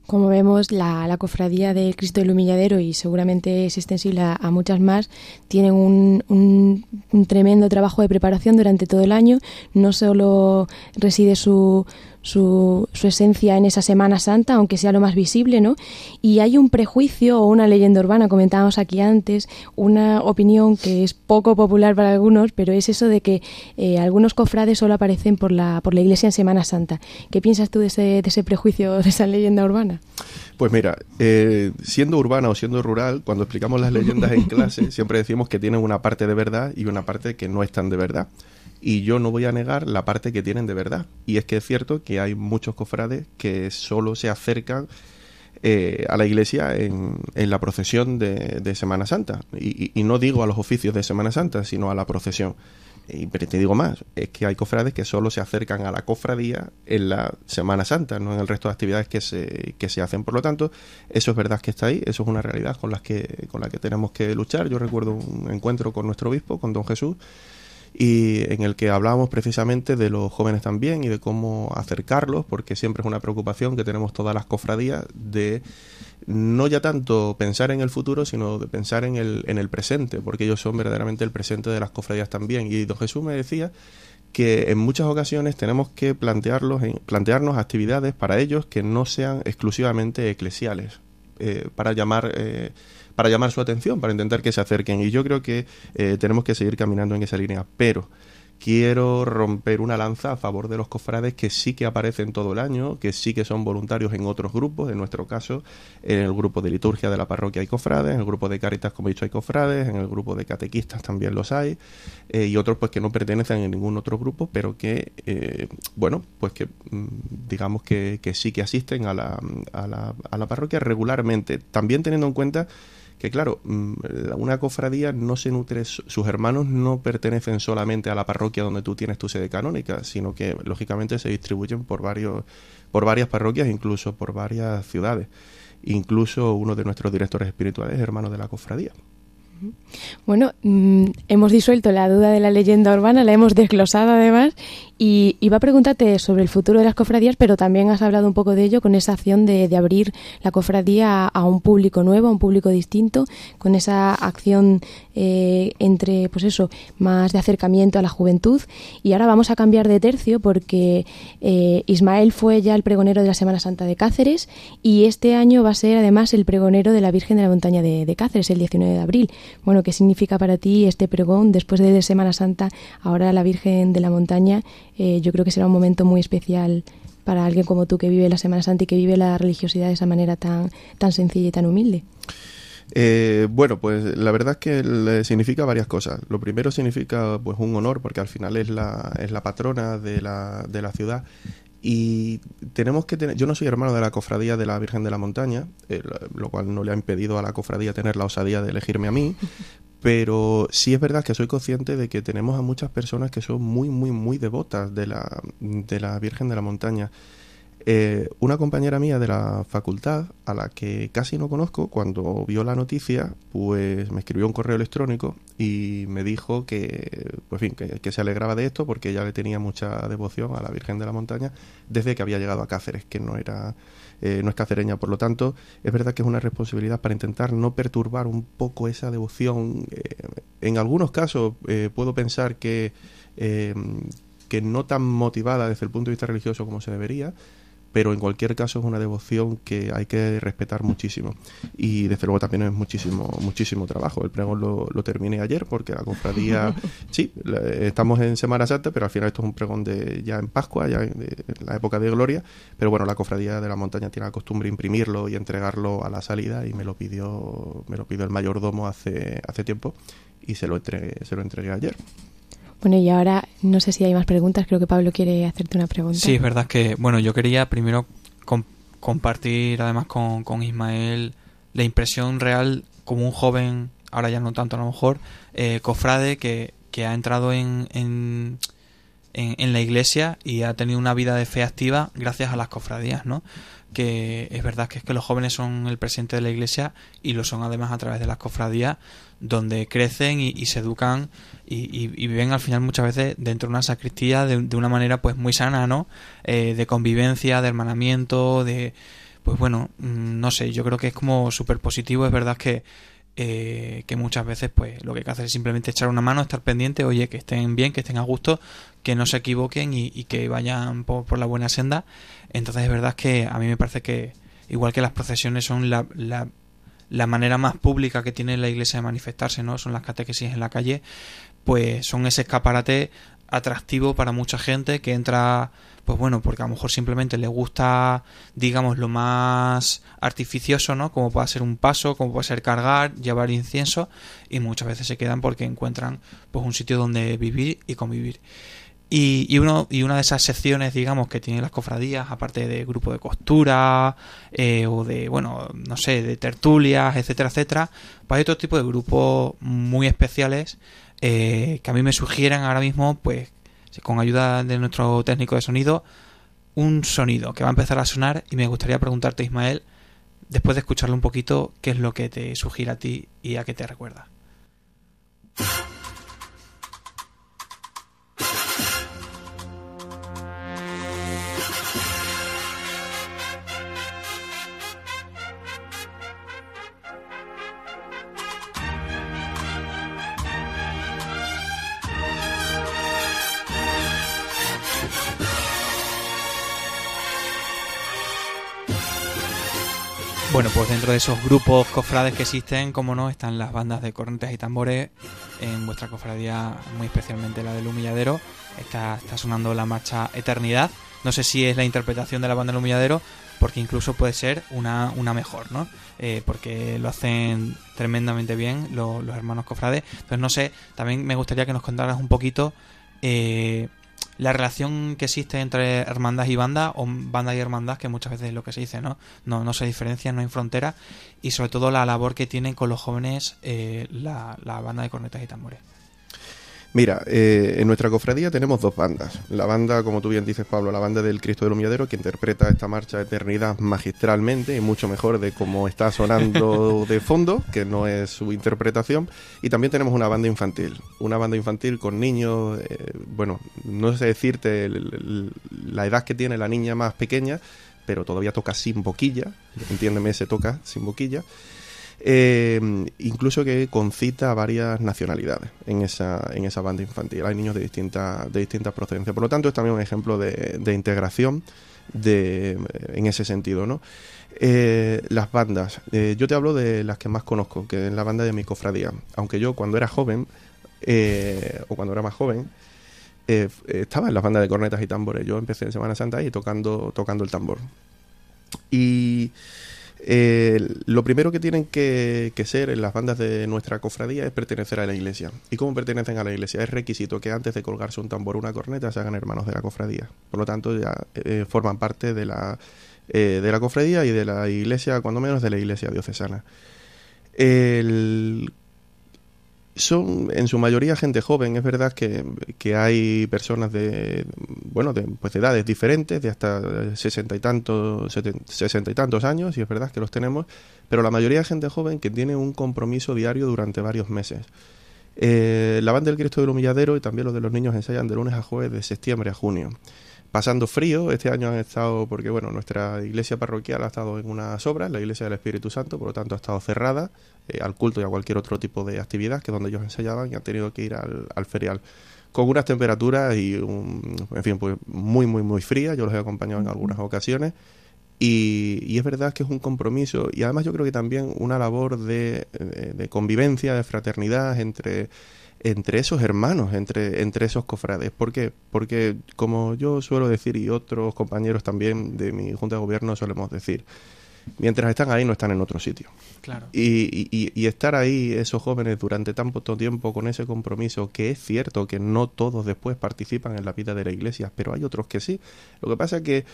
Como vemos, la, la cofradía de Cristo del Humilladero, y seguramente es extensible a, a muchas más, tienen un, un- un tremendo trabajo de preparación durante todo el año. No solo reside su, su, su esencia en esa Semana Santa, aunque sea lo más visible, ¿no? Y hay un prejuicio o una leyenda urbana, comentábamos aquí antes, una opinión que es poco popular para algunos, pero es eso de que eh, algunos cofrades solo aparecen por la, por la iglesia en Semana Santa. ¿Qué piensas tú de ese, de ese prejuicio, de esa leyenda urbana? Pues mira, eh, siendo urbana o siendo rural, cuando explicamos las leyendas en clase, siempre decimos que tienen una parte de verdad y una parte que no es tan de verdad. Y yo no voy a negar la parte que tienen de verdad. Y es que es cierto que hay muchos cofrades que solo se acercan eh, a la iglesia en, en la procesión de, de Semana Santa. Y, y- y no digo a los oficios de Semana Santa, sino a la procesión. Y, pero te digo más, es que hay cofrades que solo se acercan a la cofradía en la Semana Santa, no en el resto de actividades que se, que se hacen. Por lo tanto, eso es verdad que está ahí, eso es una realidad con, las que, con la que tenemos que luchar. Yo recuerdo un encuentro con nuestro obispo, con don Jesús, y en el que hablábamos precisamente de los jóvenes también y de cómo acercarlos, porque siempre es una preocupación que tenemos todas las cofradías de no ya tanto pensar en el futuro, sino de pensar en el, en el presente, porque ellos son verdaderamente el presente de las cofradías también. Y don Jesús me decía que en muchas ocasiones tenemos que plantearlos plantearnos actividades para ellos que no sean exclusivamente eclesiales, eh, para llamar eh, para llamar su atención, para intentar que se acerquen. Y yo creo que eh, tenemos que seguir caminando en esa línea. Pero quiero romper una lanza a favor de los cofrades que sí que aparecen todo el año, que sí que son voluntarios en otros grupos, en nuestro caso, en el grupo de liturgia de la parroquia hay cofrades, en el grupo de caritas, como he dicho, hay cofrades, en el grupo de catequistas también los hay, eh, y otros pues que no pertenecen a ningún otro grupo, pero que, eh, bueno, pues que mm, digamos que, que sí que asisten a la, a, la, a la parroquia regularmente, también teniendo en cuenta que claro, mm, una cofradía no se nutre, su- sus hermanos no pertenecen solamente a la parroquia donde tú tienes tu sede canónica, sino que lógicamente se distribuyen por varios, por varias parroquias, incluso por varias ciudades. Incluso uno de nuestros directores espirituales es hermano de la cofradía. Bueno, mm, hemos disuelto la duda de la leyenda urbana, la hemos desglosado además y iba a preguntarte sobre el futuro de las cofradías, pero también has hablado un poco de ello con esa acción de, abrir la cofradía a, a un público nuevo, a un público distinto, con esa acción eh, entre, pues eso, más de acercamiento a la juventud. Y ahora vamos a cambiar de tercio porque eh, Ismael fue ya el pregonero de la Semana Santa de Cáceres y este año va a ser además el pregonero de la Virgen de la Montaña de, de Cáceres, el 19 de abril. Bueno, ¿qué significa para ti este pregón después de Semana Santa? Ahora la Virgen de la Montaña, eh, yo creo que será un momento muy especial para alguien como tú que vive la Semana Santa y que vive la religiosidad de esa manera tan, tan sencilla y tan humilde. Eh, bueno, pues la verdad es que le significa varias cosas. Lo primero significa pues un honor, porque al final es la, es la patrona de la, de la ciudad. Y tenemos que tener, yo no soy hermano de la cofradía de la Virgen de la Montaña, eh, lo- lo cual no le ha impedido a la cofradía tener la osadía de elegirme a mí, pero sí es verdad que soy consciente de que tenemos a muchas personas que son muy, muy, muy devotas de la, de la Virgen de la Montaña. Eh, una compañera mía de la facultad, a la que casi no conozco, cuando vio la noticia, pues me escribió un correo electrónico y me dijo que, pues fin, que, que se alegraba de esto porque ella le tenía mucha devoción a la Virgen de la Montaña desde que había llegado a Cáceres, que no era eh, no es cacereña. Por lo tanto, es verdad que es una responsabilidad para intentar no perturbar un poco esa devoción. Eh, en algunos casos eh, puedo pensar que que no tan motivada desde el punto de vista religioso como se debería, pero en cualquier caso es una devoción que hay que respetar muchísimo. Y desde luego también es muchísimo, muchísimo trabajo. El pregón lo, lo terminé ayer porque la cofradía, sí, estamos en Semana Santa, pero al final esto es un pregón de ya en Pascua, ya en, de- en la época de Gloria, pero bueno, la cofradía de la montaña tiene la costumbre de imprimirlo y entregarlo a la salida y me lo pidió, me lo pidió el mayordomo hace, hace tiempo y se lo entregué, se lo entregué ayer. Bueno, y ahora no sé si hay más preguntas, creo que Pablo quiere hacerte una pregunta. Sí, es verdad que, bueno, yo quería primero com- compartir además con, con Ismael la impresión real como un joven, ahora ya no tanto a lo mejor, eh, cofrade que, que ha entrado en, en, en, en la iglesia y ha tenido una vida de fe activa gracias a las cofradías, ¿no? que es verdad que es que los jóvenes son el presente de la iglesia y lo son además a través de las cofradías donde crecen y, y se educan y, y- y viven al final muchas veces dentro de una sacristía de, una manera pues muy sana, ¿no? Eh, de convivencia, de hermanamiento, de pues bueno, mm, no sé, yo creo que es como súper positivo, es verdad que eh, que muchas veces pues lo que hay que hacer es simplemente echar una mano, estar pendiente, oye, que estén bien, que estén a gusto, que no se equivoquen y, y que vayan por, la buena senda. Entonces es verdad que a mí me parece que igual que las procesiones son la, la, la manera más pública que tiene la iglesia de manifestarse, ¿no? Son las catequesis en la calle, pues son ese escaparate atractivo para mucha gente que entra pues bueno, porque a lo mejor simplemente le gusta, digamos, lo más artificioso, ¿no? Como puede ser un paso, como puede ser cargar, llevar incienso, y muchas veces se quedan porque encuentran pues un sitio donde vivir y convivir. Y, y, uno, y una de esas secciones, digamos, que tienen las cofradías, aparte de grupo de costura, eh, o de, bueno, no sé, de tertulias, etcétera, etcétera, pues hay otro tipo de grupos muy especiales eh, que a mí me sugieran ahora mismo, pues, con ayuda de nuestro técnico de sonido, un sonido que va a empezar a sonar y me gustaría preguntarte, Ismael, después de escucharlo un poquito, qué es lo que te sugiere a ti y a qué te recuerda. Bueno, pues dentro de esos grupos cofrades que existen, como no, están las bandas de cornetas y tambores. En vuestra cofradía, muy especialmente la del Humilladero, está, está sonando la marcha Eternidad. No sé si es la interpretación de la banda del Humilladero, porque incluso puede ser una, una mejor, ¿no? Eh, porque lo hacen tremendamente bien los, los hermanos cofrades. Entonces, no sé, también me gustaría que nos contaras un poquito eh, la relación que existe entre hermandad y banda, o banda y hermandad, que muchas veces es lo que se dice, ¿no? No, no se diferencian, no hay frontera, y sobre todo la labor que tienen con los jóvenes eh, la, la banda de cornetas y tambores. Mira, eh, en nuestra cofradía tenemos dos bandas. La banda, como tú bien dices, Pablo, la banda del Cristo del Humilladero, que interpreta esta marcha de eternidad magistralmente y mucho mejor de cómo está sonando de fondo, que no es su interpretación. Y también tenemos una banda infantil, una banda infantil con niños, eh, bueno, no sé decirte el- el- la edad que tiene la niña más pequeña, pero todavía toca sin boquilla, entiéndeme, se toca sin boquilla. Eh, incluso que concita a varias nacionalidades en esa, en esa banda infantil. Hay niños de distintas de distintas procedencias. Por lo tanto, es también un ejemplo de, de integración de, en ese sentido. ¿no? Eh, las bandas. Eh, yo te hablo de las que más conozco, que es la banda de mi cofradía. Aunque yo cuando era joven, eh, o cuando era más joven, eh, estaba en las bandas de cornetas y tambores. Yo empecé en Semana Santa ahí tocando, tocando el tambor. Y eh, lo primero que tienen que, ser en las bandas de nuestra cofradía es pertenecer a la iglesia. ¿Y cómo pertenecen a la iglesia? Es requisito que antes de colgarse un tambor o una corneta se hagan hermanos de la cofradía. Por lo tanto, ya eh, forman parte de la, eh, de la cofradía y de la iglesia, cuando menos de la iglesia diocesana. El son en su mayoría gente joven. Es verdad que, que hay personas de bueno de, pues de edades diferentes, de hasta sesenta y tantos, sesenta y tantos años, y es verdad que los tenemos, pero la mayoría de gente joven que tiene un compromiso diario durante varios meses. Eh, la banda del Cristo del Humilladero y también los de los niños ensayan de lunes a jueves de septiembre a junio. Pasando frío, este año han estado, porque bueno, nuestra iglesia parroquial ha estado en unas obras, la iglesia del Espíritu Santo, por lo tanto ha estado cerrada eh, al culto y a cualquier otro tipo de actividad, que es donde ellos ensayaban y han tenido que ir al, al ferial. Con unas temperaturas y, un, en fin, pues muy, muy, muy frías, yo los he acompañado en algunas ocasiones. Y, y es verdad que es un compromiso y además yo creo que también una labor de, de- de convivencia, de fraternidad entre, entre esos hermanos, entre, entre esos cofrades. ¿Por qué? Porque como yo suelo decir y otros compañeros también de mi junta de gobierno solemos decir, mientras están ahí no están en otro sitio. Claro. Y, y- y estar ahí, esos jóvenes, durante tanto tiempo con ese compromiso, que es cierto que no todos después participan en la vida de la iglesia, pero hay otros que sí. Lo que pasa es que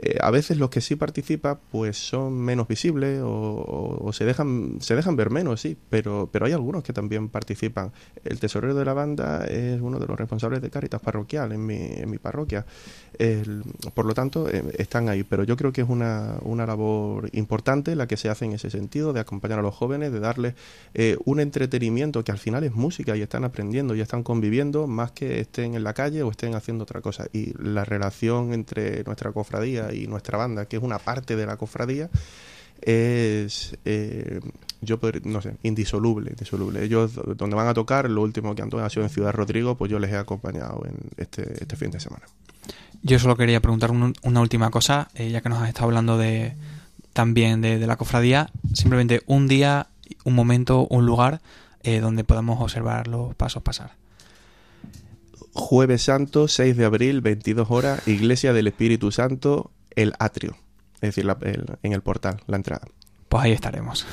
eh, a veces los que sí participan, pues son menos visibles o, o- o se dejan se dejan ver menos, sí, pero, pero hay algunos que también participan. El tesorero de la banda es uno de los responsables de Cáritas Parroquial en mi, en mi parroquia. El- por lo tanto, eh, están ahí, pero yo creo que es una, una labor importante la que se hace en ese sentido, de acompañar a los jóvenes, de darles eh, un entretenimiento que al final es música y están aprendiendo y están conviviendo más que estén en la calle o estén haciendo otra cosa. Y la relación entre nuestra cofradía y nuestra banda, que es una parte de la cofradía, es, eh, yo no sé, indisoluble, indisoluble. Ellos do- donde van a tocar, lo último que han tocado ha sido en Ciudad Rodrigo, pues yo les he acompañado en este, este fin de semana. Yo solo quería preguntar un- una última cosa, eh, ya que nos has estado hablando de también de, de la cofradía. Simplemente un día, un momento, un lugar eh, donde podamos observar los pasos pasar. Jueves Santo, 6 de abril, 22 horas, Iglesia del Espíritu Santo, el atrio, es decir, la- el- en el portal, la entrada. Pues ahí estaremos.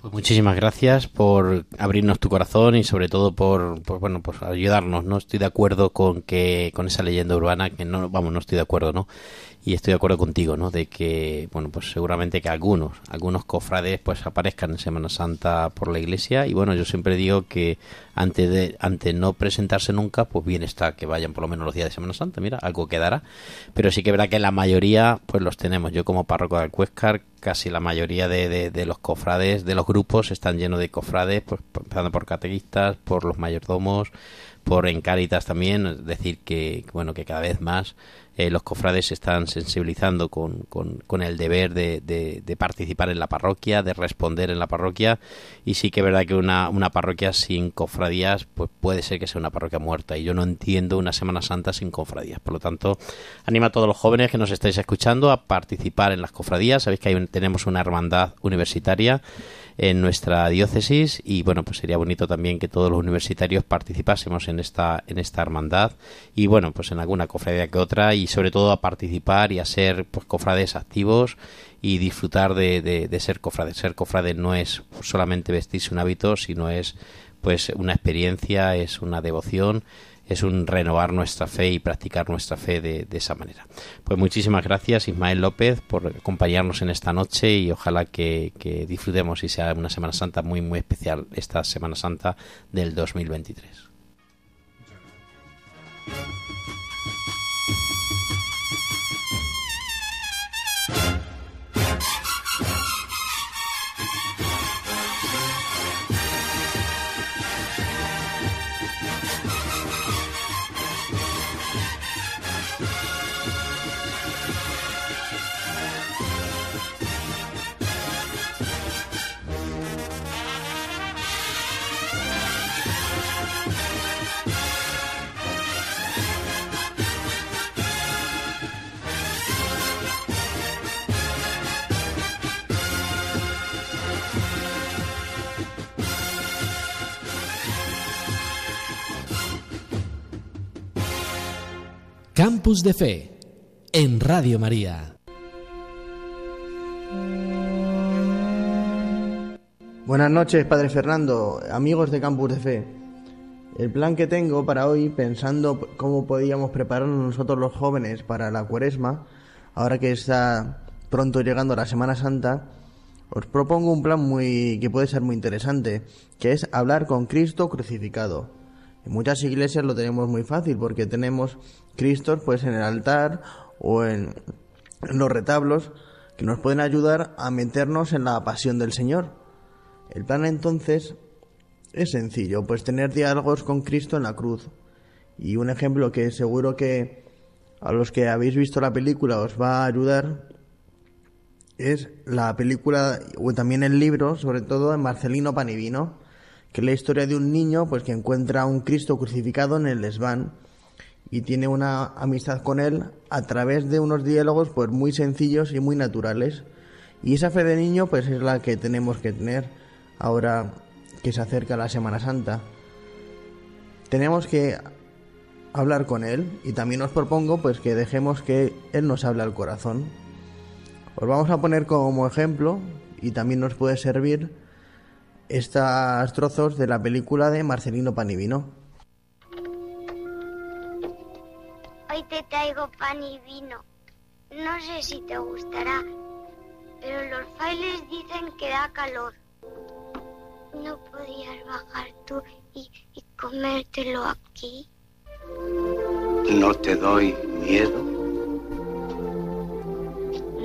Pues muchísimas gracias por abrirnos tu corazón y sobre todo por, por, bueno, pues ayudarnos. No estoy de acuerdo con que con esa leyenda urbana que no, vamos, no estoy de acuerdo, ¿no? Y estoy de acuerdo contigo, ¿no? De que, bueno, pues seguramente que algunos, algunos cofrades, pues aparezcan en Semana Santa por la iglesia y bueno, yo siempre digo que antes de, ante no presentarse nunca, pues bien está que vayan por lo menos los días de Semana Santa, mira, algo quedará. Pero sí que verá que la mayoría, pues los tenemos. Yo como párroco de Alcuéscar, casi la mayoría de, de- de los cofrades, de los grupos, están llenos de cofrades, pues empezando por catequistas, por los mayordomos, por en Cáritas también, es decir, que bueno, que cada vez más eh, los cofrades se están sensibilizando con, con, con el deber de, de- de participar en la parroquia, de responder en la parroquia, y sí que es verdad que una, una parroquia sin cofradías, pues puede ser que sea una parroquia muerta, y yo no entiendo una Semana Santa sin cofradías, por lo tanto, animo a todos los jóvenes que nos estáis escuchando a participar en las cofradías, sabéis que un- tenemos una hermandad universitaria, en nuestra diócesis y bueno pues sería bonito también que todos los universitarios participásemos en esta en esta hermandad y bueno pues en alguna cofradía que otra y sobre todo a participar y a ser pues cofrades activos y disfrutar de, de, ser cofrade. Ser cofrade no es solamente vestirse un hábito sino es pues una experiencia es una devoción es un renovar nuestra fe y practicar nuestra fe de, esa manera. Pues muchísimas gracias Ismael López por acompañarnos en esta noche y ojalá que, que disfrutemos y sea una Semana Santa muy muy especial esta Semana Santa del 2023. De Fe en Radio María. Buenas noches, Padre Fernando, amigos de Campus de Fe. El plan que tengo para hoy, pensando cómo podíamos prepararnos nosotros los jóvenes para la cuaresma, ahora que está pronto llegando la Semana Santa, os propongo un plan muy que puede ser muy interesante, que es hablar con Cristo crucificado. En muchas iglesias lo tenemos muy fácil porque tenemos Cristos pues en el altar o en, los retablos que nos pueden ayudar a meternos en la pasión del Señor. El plan entonces es sencillo, pues tener diálogos con Cristo en la cruz. Y un ejemplo que seguro que a los que habéis visto la película os va a ayudar es la película o también el libro, sobre todo en Marcelino Panivino, que es la historia de un niño pues que encuentra a un Cristo crucificado en el desván y tiene una amistad con él a través de unos diálogos pues muy sencillos y muy naturales. Y esa fe de niño pues es la que tenemos que tener ahora que se acerca la Semana Santa. Tenemos que hablar con él y también os propongo pues que dejemos que él nos hable al corazón. Os vamos a poner como ejemplo, y también nos puede servir, estos trozos de la película de Marcelino Panivino. Hoy te traigo pan y vino. No sé si te gustará, pero los frailes dicen que da calor. ¿No podías bajar tú y, y comértelo aquí? ¿No te doy miedo?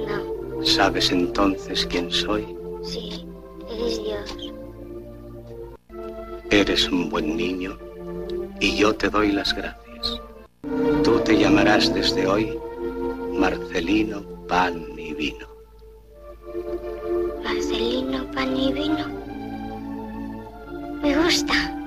No, ¿Sabes entonces quién soy? sí, eres Dios. Eres un buen niño y yo te doy las gracias. Tú te llamarás desde hoy Marcelino Pan y Vino. Marcelino, pan y vino. Me gusta.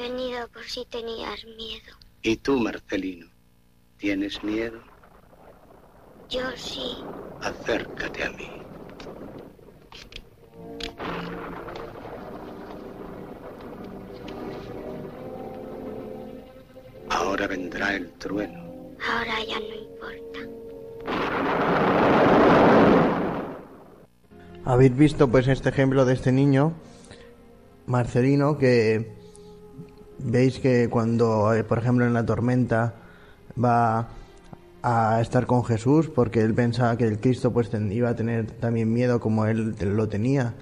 Venido por si tenías miedo. ¿Y tú, Marcelino? ¿Tienes miedo? Yo sí. Acércate a mí. Ahora vendrá el trueno. Ahora ya no importa. Habéis visto pues este ejemplo de este niño, Marcelino, que veis que cuando, eh, por ejemplo, en la tormenta va a estar con Jesús porque él pensaba que el Cristo pues iba a tener también miedo como él lo tenía.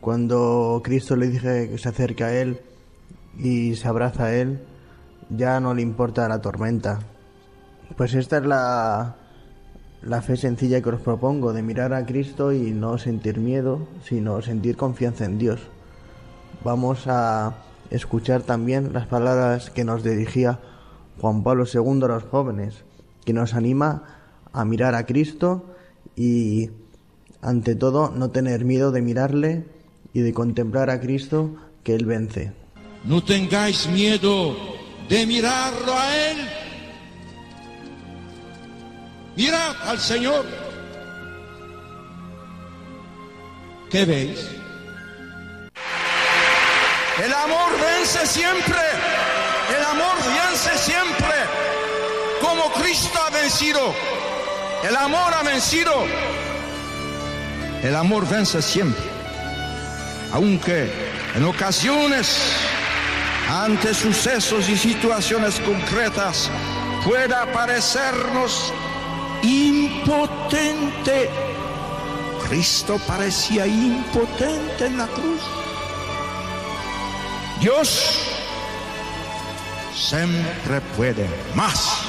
Cuando Cristo le dice que se acerca a él y se abraza a él, ya no le importa la tormenta. Pues esta es la, la fe sencilla que os propongo, de mirar a Cristo y no sentir miedo, sino sentir confianza en Dios. Vamos a escuchar también las palabras que nos dirigía Juan Pablo II a los jóvenes, que nos anima a mirar a Cristo y, ante todo, no tener miedo de mirarle y de contemplar a Cristo que Él vence. No tengáis miedo de mirarlo a Él. Mirad al Señor. ¿Qué veis? El amor vence siempre. El amor vence siempre. Como Cristo ha vencido. El amor ha vencido. El amor vence siempre. Aunque en ocasiones, ante sucesos y situaciones concretas, pueda parecernos impotente. Cristo parecía impotente en la cruz. Dios siempre puede más.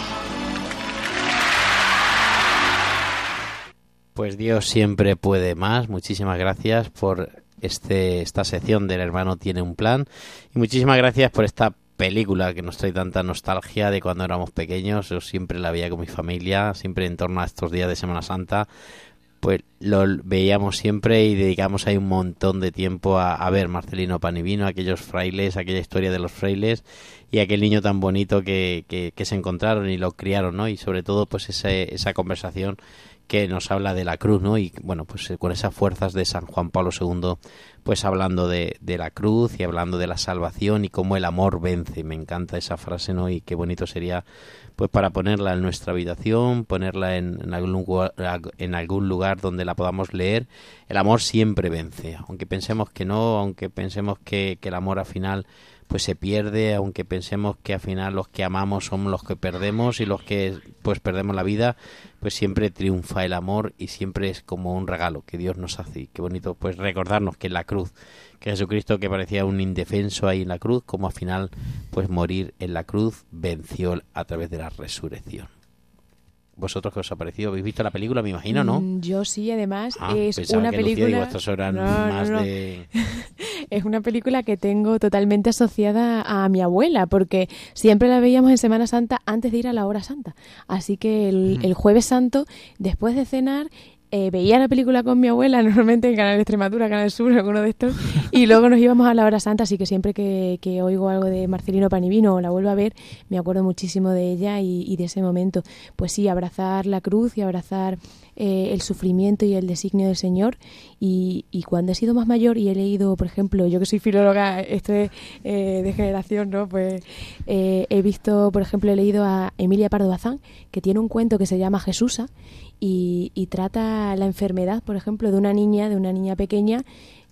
Pues Dios siempre puede más. Muchísimas gracias por este esta sección del hermano tiene un plan y muchísimas gracias por esta película que nos trae tanta nostalgia de cuando éramos pequeños. Yo siempre la veía con mi familia, siempre en torno a estos días de Semana Santa. Pues lo veíamos siempre y dedicamos ahí un montón de tiempo a, a ver Marcelino Panivino, aquellos frailes, aquella historia de los frailes y aquel niño tan bonito que, que, que se encontraron y lo criaron, ¿no? Y sobre todo pues esa, esa conversación que nos habla de la cruz, ¿no? Y bueno, pues eh, con esas fuerzas de San Juan Pablo II, pues hablando de, de la cruz y hablando de la salvación y cómo el amor vence. Me encanta esa frase, ¿no? Y qué bonito sería, pues para ponerla en nuestra habitación, ponerla en, algún lugar, en algún lugar donde la podamos leer. El amor siempre vence, aunque pensemos que no, aunque pensemos que, que el amor al final pues se pierde, aunque pensemos que al final los que amamos somos los que perdemos y los que pues perdemos la vida, pues siempre triunfa el amor y siempre es como un regalo que Dios nos hace. Y qué bonito pues recordarnos que en la cruz, que Jesucristo que parecía un indefenso ahí en la cruz, como al final pues morir en la cruz venció a través de la resurrección. ¿Vosotros qué os ha parecido? ¿Habéis visto la película, me imagino, no? Mm, Yo sí, además Ah, es una que Lucía, película. digo, No, no. de... Es una película que tengo totalmente asociada a mi abuela, porque siempre la veíamos en Semana Santa antes de ir a la hora santa. Así que el, Mm. el jueves santo, después de cenar, eh, veía la película con mi abuela, normalmente en Canal Extremadura, Canal Sur, alguno de estos, y luego nos íbamos a la hora santa, así que siempre que, que oigo algo de Marcelino Panivino o la vuelvo a ver, me acuerdo muchísimo de ella y, de ese momento. Pues sí, abrazar la cruz y abrazar eh, el sufrimiento y el designio del Señor. Y, y cuando he sido más mayor y he leído, por ejemplo, yo que soy filóloga, esto es eh, de generación, ¿no? Pues eh, he visto, por ejemplo, he leído a Emilia Pardo Bazán, que tiene un cuento que se llama Jesusa y, y trata la enfermedad, por ejemplo, de una niña, de una niña pequeña,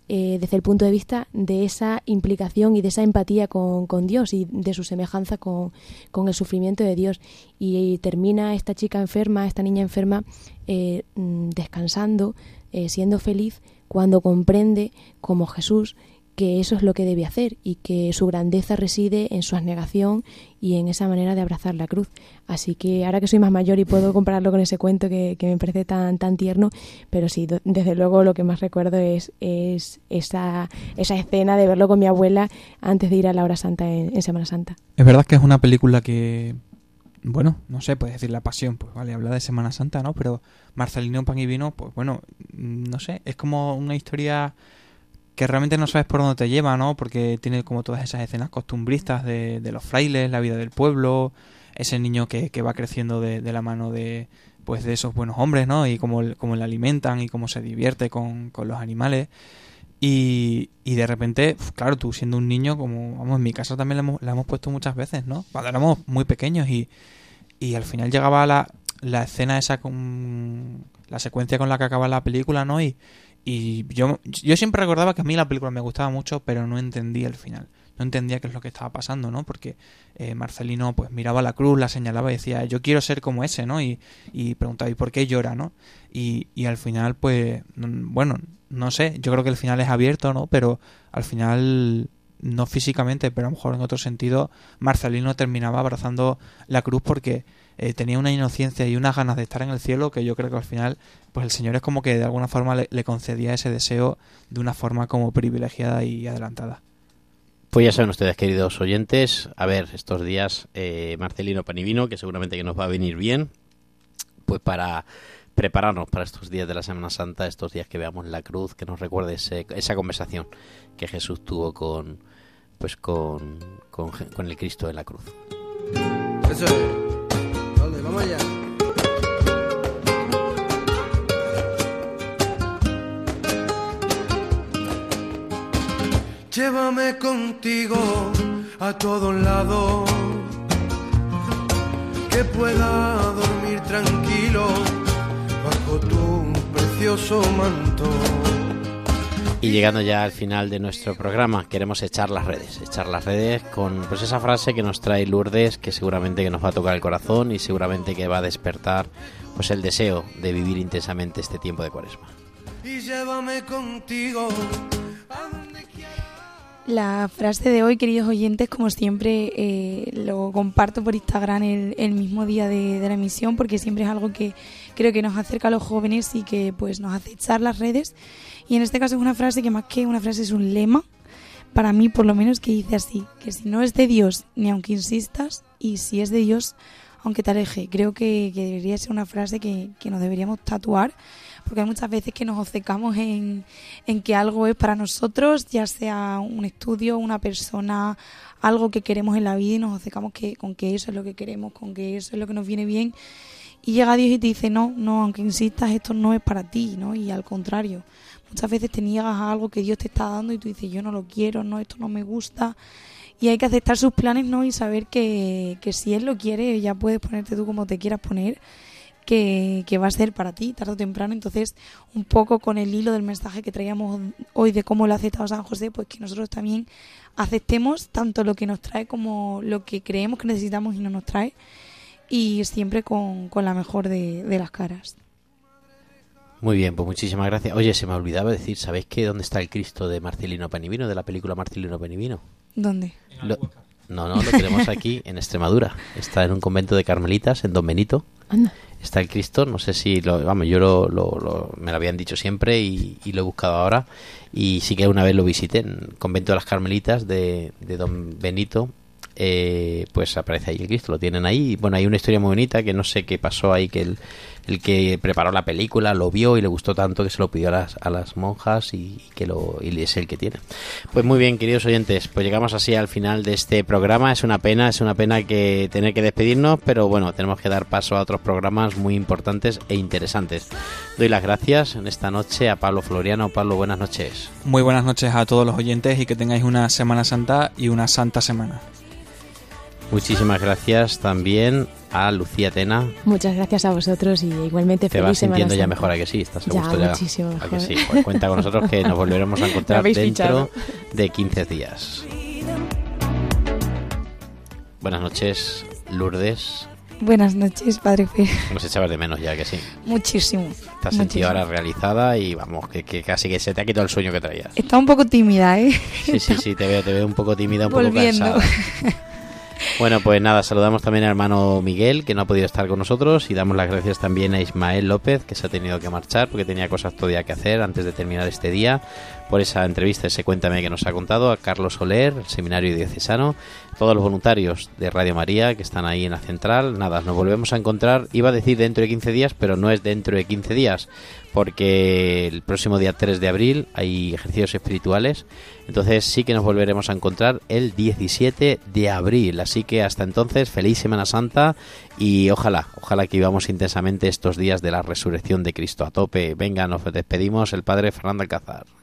eh, desde el punto de vista de esa implicación y de esa empatía con, con Dios y de su semejanza con, con el sufrimiento de Dios. Y, termina esta chica enferma, esta niña enferma, eh, mm, descansando, eh, siendo feliz, cuando comprende, como Jesús, que eso es lo que debe hacer y que su grandeza reside en su abnegación y en esa manera de abrazar la cruz. Así que ahora que soy más mayor y puedo compararlo con ese cuento que, que me parece tan, tan tierno, pero sí, desde luego lo que más recuerdo es, es esa, esa escena de verlo con mi abuela antes de ir a la hora santa en, en Semana Santa. Es verdad que es una película que, bueno, no sé, puedes decir la pasión, pues vale, habla de Semana Santa, ¿no? Pero Marcelino Pan y Vino, pues bueno, mm, no sé, es como una historia que realmente no sabes por dónde te lleva, ¿no? Porque tiene como todas esas escenas costumbristas de, de los frailes, la vida del pueblo, ese niño que, que va creciendo de, de la mano de pues de esos buenos hombres, ¿no? Y cómo, cómo le alimentan y cómo se divierte con, con los animales. Y, y de repente, claro, tú siendo un niño, como vamos, en mi casa también la hemos, la hemos puesto muchas veces, ¿no? Cuando éramos muy pequeños y, y al final llegaba la, la escena esa con la secuencia con la que acaba la película, ¿no? Y, y yo, yo siempre recordaba que a mí la película me gustaba mucho, pero no entendía el final. No entendía qué es lo que estaba pasando, ¿no? Porque eh, Marcelino pues miraba la cruz, la señalaba y decía, yo quiero ser como ese, ¿no? Y, y preguntaba, ¿y por qué llora, no? Y, y al final, pues, bueno, no sé, yo creo que el final es abierto, ¿no? Pero al final, no físicamente, pero a lo mejor en otro sentido, Marcelino terminaba abrazando la cruz porque eh, tenía una inocencia y unas ganas de estar en el cielo que yo creo que al final, pues el Señor es como que de alguna forma le, le concedía ese deseo de una forma como privilegiada y adelantada. Pues ya saben ustedes, queridos oyentes, a ver, estos días eh, Marcelino Panivino, que seguramente que nos va a venir bien, pues para prepararnos para estos días de la Semana Santa, estos días que veamos la cruz, que nos recuerde ese- esa conversación que Jesús tuvo con, pues con, con, el Cristo en la cruz. Eso es. Llévame contigo a todos lados, que pueda dormir tranquilo bajo tu precioso manto. Y llegando ya al final de nuestro programa, queremos echar las redes, echar las redes con pues esa frase que nos trae Lourdes, que seguramente que nos va a tocar el corazón y seguramente que va a despertar pues el deseo de vivir intensamente este tiempo de Cuaresma. Y llévame contigo La frase de hoy, queridos oyentes, como siempre, eh, lo comparto por Instagram el, mismo día de, de la emisión, porque siempre es algo que creo que nos acerca a los jóvenes y que pues nos hace echar las redes. Y en este caso es una frase que más que una frase es un lema, para mí por lo menos, que dice así, que si no es de Dios, ni aunque insistas, y si es de Dios, aunque te aleje. Creo que, que debería ser una frase que, que nos deberíamos tatuar porque hay muchas veces que nos obcecamos en, que algo es para nosotros, ya sea un estudio, una persona, algo que queremos en la vida y nos obcecamos que, con que eso es lo que queremos, con que eso es lo que nos viene bien. Y llega Dios y te dice, no, no, aunque insistas, esto no es para ti, ¿no? Y al contrario, muchas veces te niegas a algo que Dios te está dando y tú dices, yo no lo quiero, no, esto no me gusta. Y hay que aceptar sus planes, ¿no? Y saber que, que si Él lo quiere, ya puedes ponerte tú como te quieras poner que, que va a ser para ti tarde o temprano. Entonces, un poco con el hilo del mensaje que traíamos hoy de cómo lo ha aceptado San José, pues que nosotros también aceptemos tanto lo que nos trae como lo que creemos que necesitamos y no nos trae. Y siempre con, con la mejor de, de las caras. Muy bien, pues muchísimas gracias. Oye, se me olvidaba decir, ¿sabéis que dónde está el Cristo de Marcelino Panivino, de la película Marcelino Panivino? ¿Dónde? Lo- no, no, lo tenemos aquí en Extremadura. Está en un convento de carmelitas, en Don Benito. Está el Cristo, no sé si, lo, vamos, yo lo, lo- lo- me lo habían dicho siempre y, y lo he buscado ahora. Y sí que una vez lo visité en el convento de las carmelitas de, de Don Benito, eh, pues aparece ahí el Cristo, lo tienen ahí. Bueno, hay una historia muy bonita que no sé qué pasó ahí, que el, el que preparó la película lo vio y le gustó tanto que se lo pidió a las, a las monjas y, que lo y es el que tiene. Pues muy bien, queridos oyentes, pues llegamos así al final de este programa. Es una pena, es una pena que tener que despedirnos, pero bueno, tenemos que dar paso a otros programas muy importantes e interesantes. Doy las gracias en esta noche a Pablo Floriano. Pablo, buenas noches. Muy buenas noches a todos los oyentes y que tengáis una Semana Santa y una Santa Semana. Muchísimas gracias también a Lucía Tena. Muchas gracias a vosotros y igualmente Te feliz vas Semana sintiendo ya mejor a que sí, estás a Ya, gusto ya. muchísimo ¿A que mejor. sí? Pues cuenta con nosotros que nos volveremos a encontrar dentro fichado. de 15 días. Buenas noches, Lourdes. Buenas noches, Padre Fe. Nos echabas de menos ya que sí. Muchísimo. Te has sentido ahora realizada y vamos, que, que casi que se te ha quitado el sueño que traías. Está un poco tímida, ¿eh? Sí, sí, sí, te veo, te veo un poco tímida, un Volviendo. poco cansada. Bueno, pues nada, saludamos también al hermano Miguel, que no ha podido estar con nosotros, y damos las gracias también a Ismael López, que se ha tenido que marchar porque tenía cosas todavía que hacer antes de terminar este día, por esa entrevista, ese cuéntame que nos ha contado, a Carlos Soler, el seminario diocesano, todos los voluntarios de Radio María que están ahí en la central. Nada, nos volvemos a encontrar, iba a decir dentro de 15 días, pero no es dentro de 15 días, porque el próximo día 3 de abril hay ejercicios espirituales, entonces sí que nos volveremos a encontrar el 17 de abril. Así que hasta entonces, feliz Semana Santa y ojalá, ojalá que vivamos intensamente estos días de la resurrección de Cristo a tope. Venga, nos despedimos el Padre Fernando Alcázar.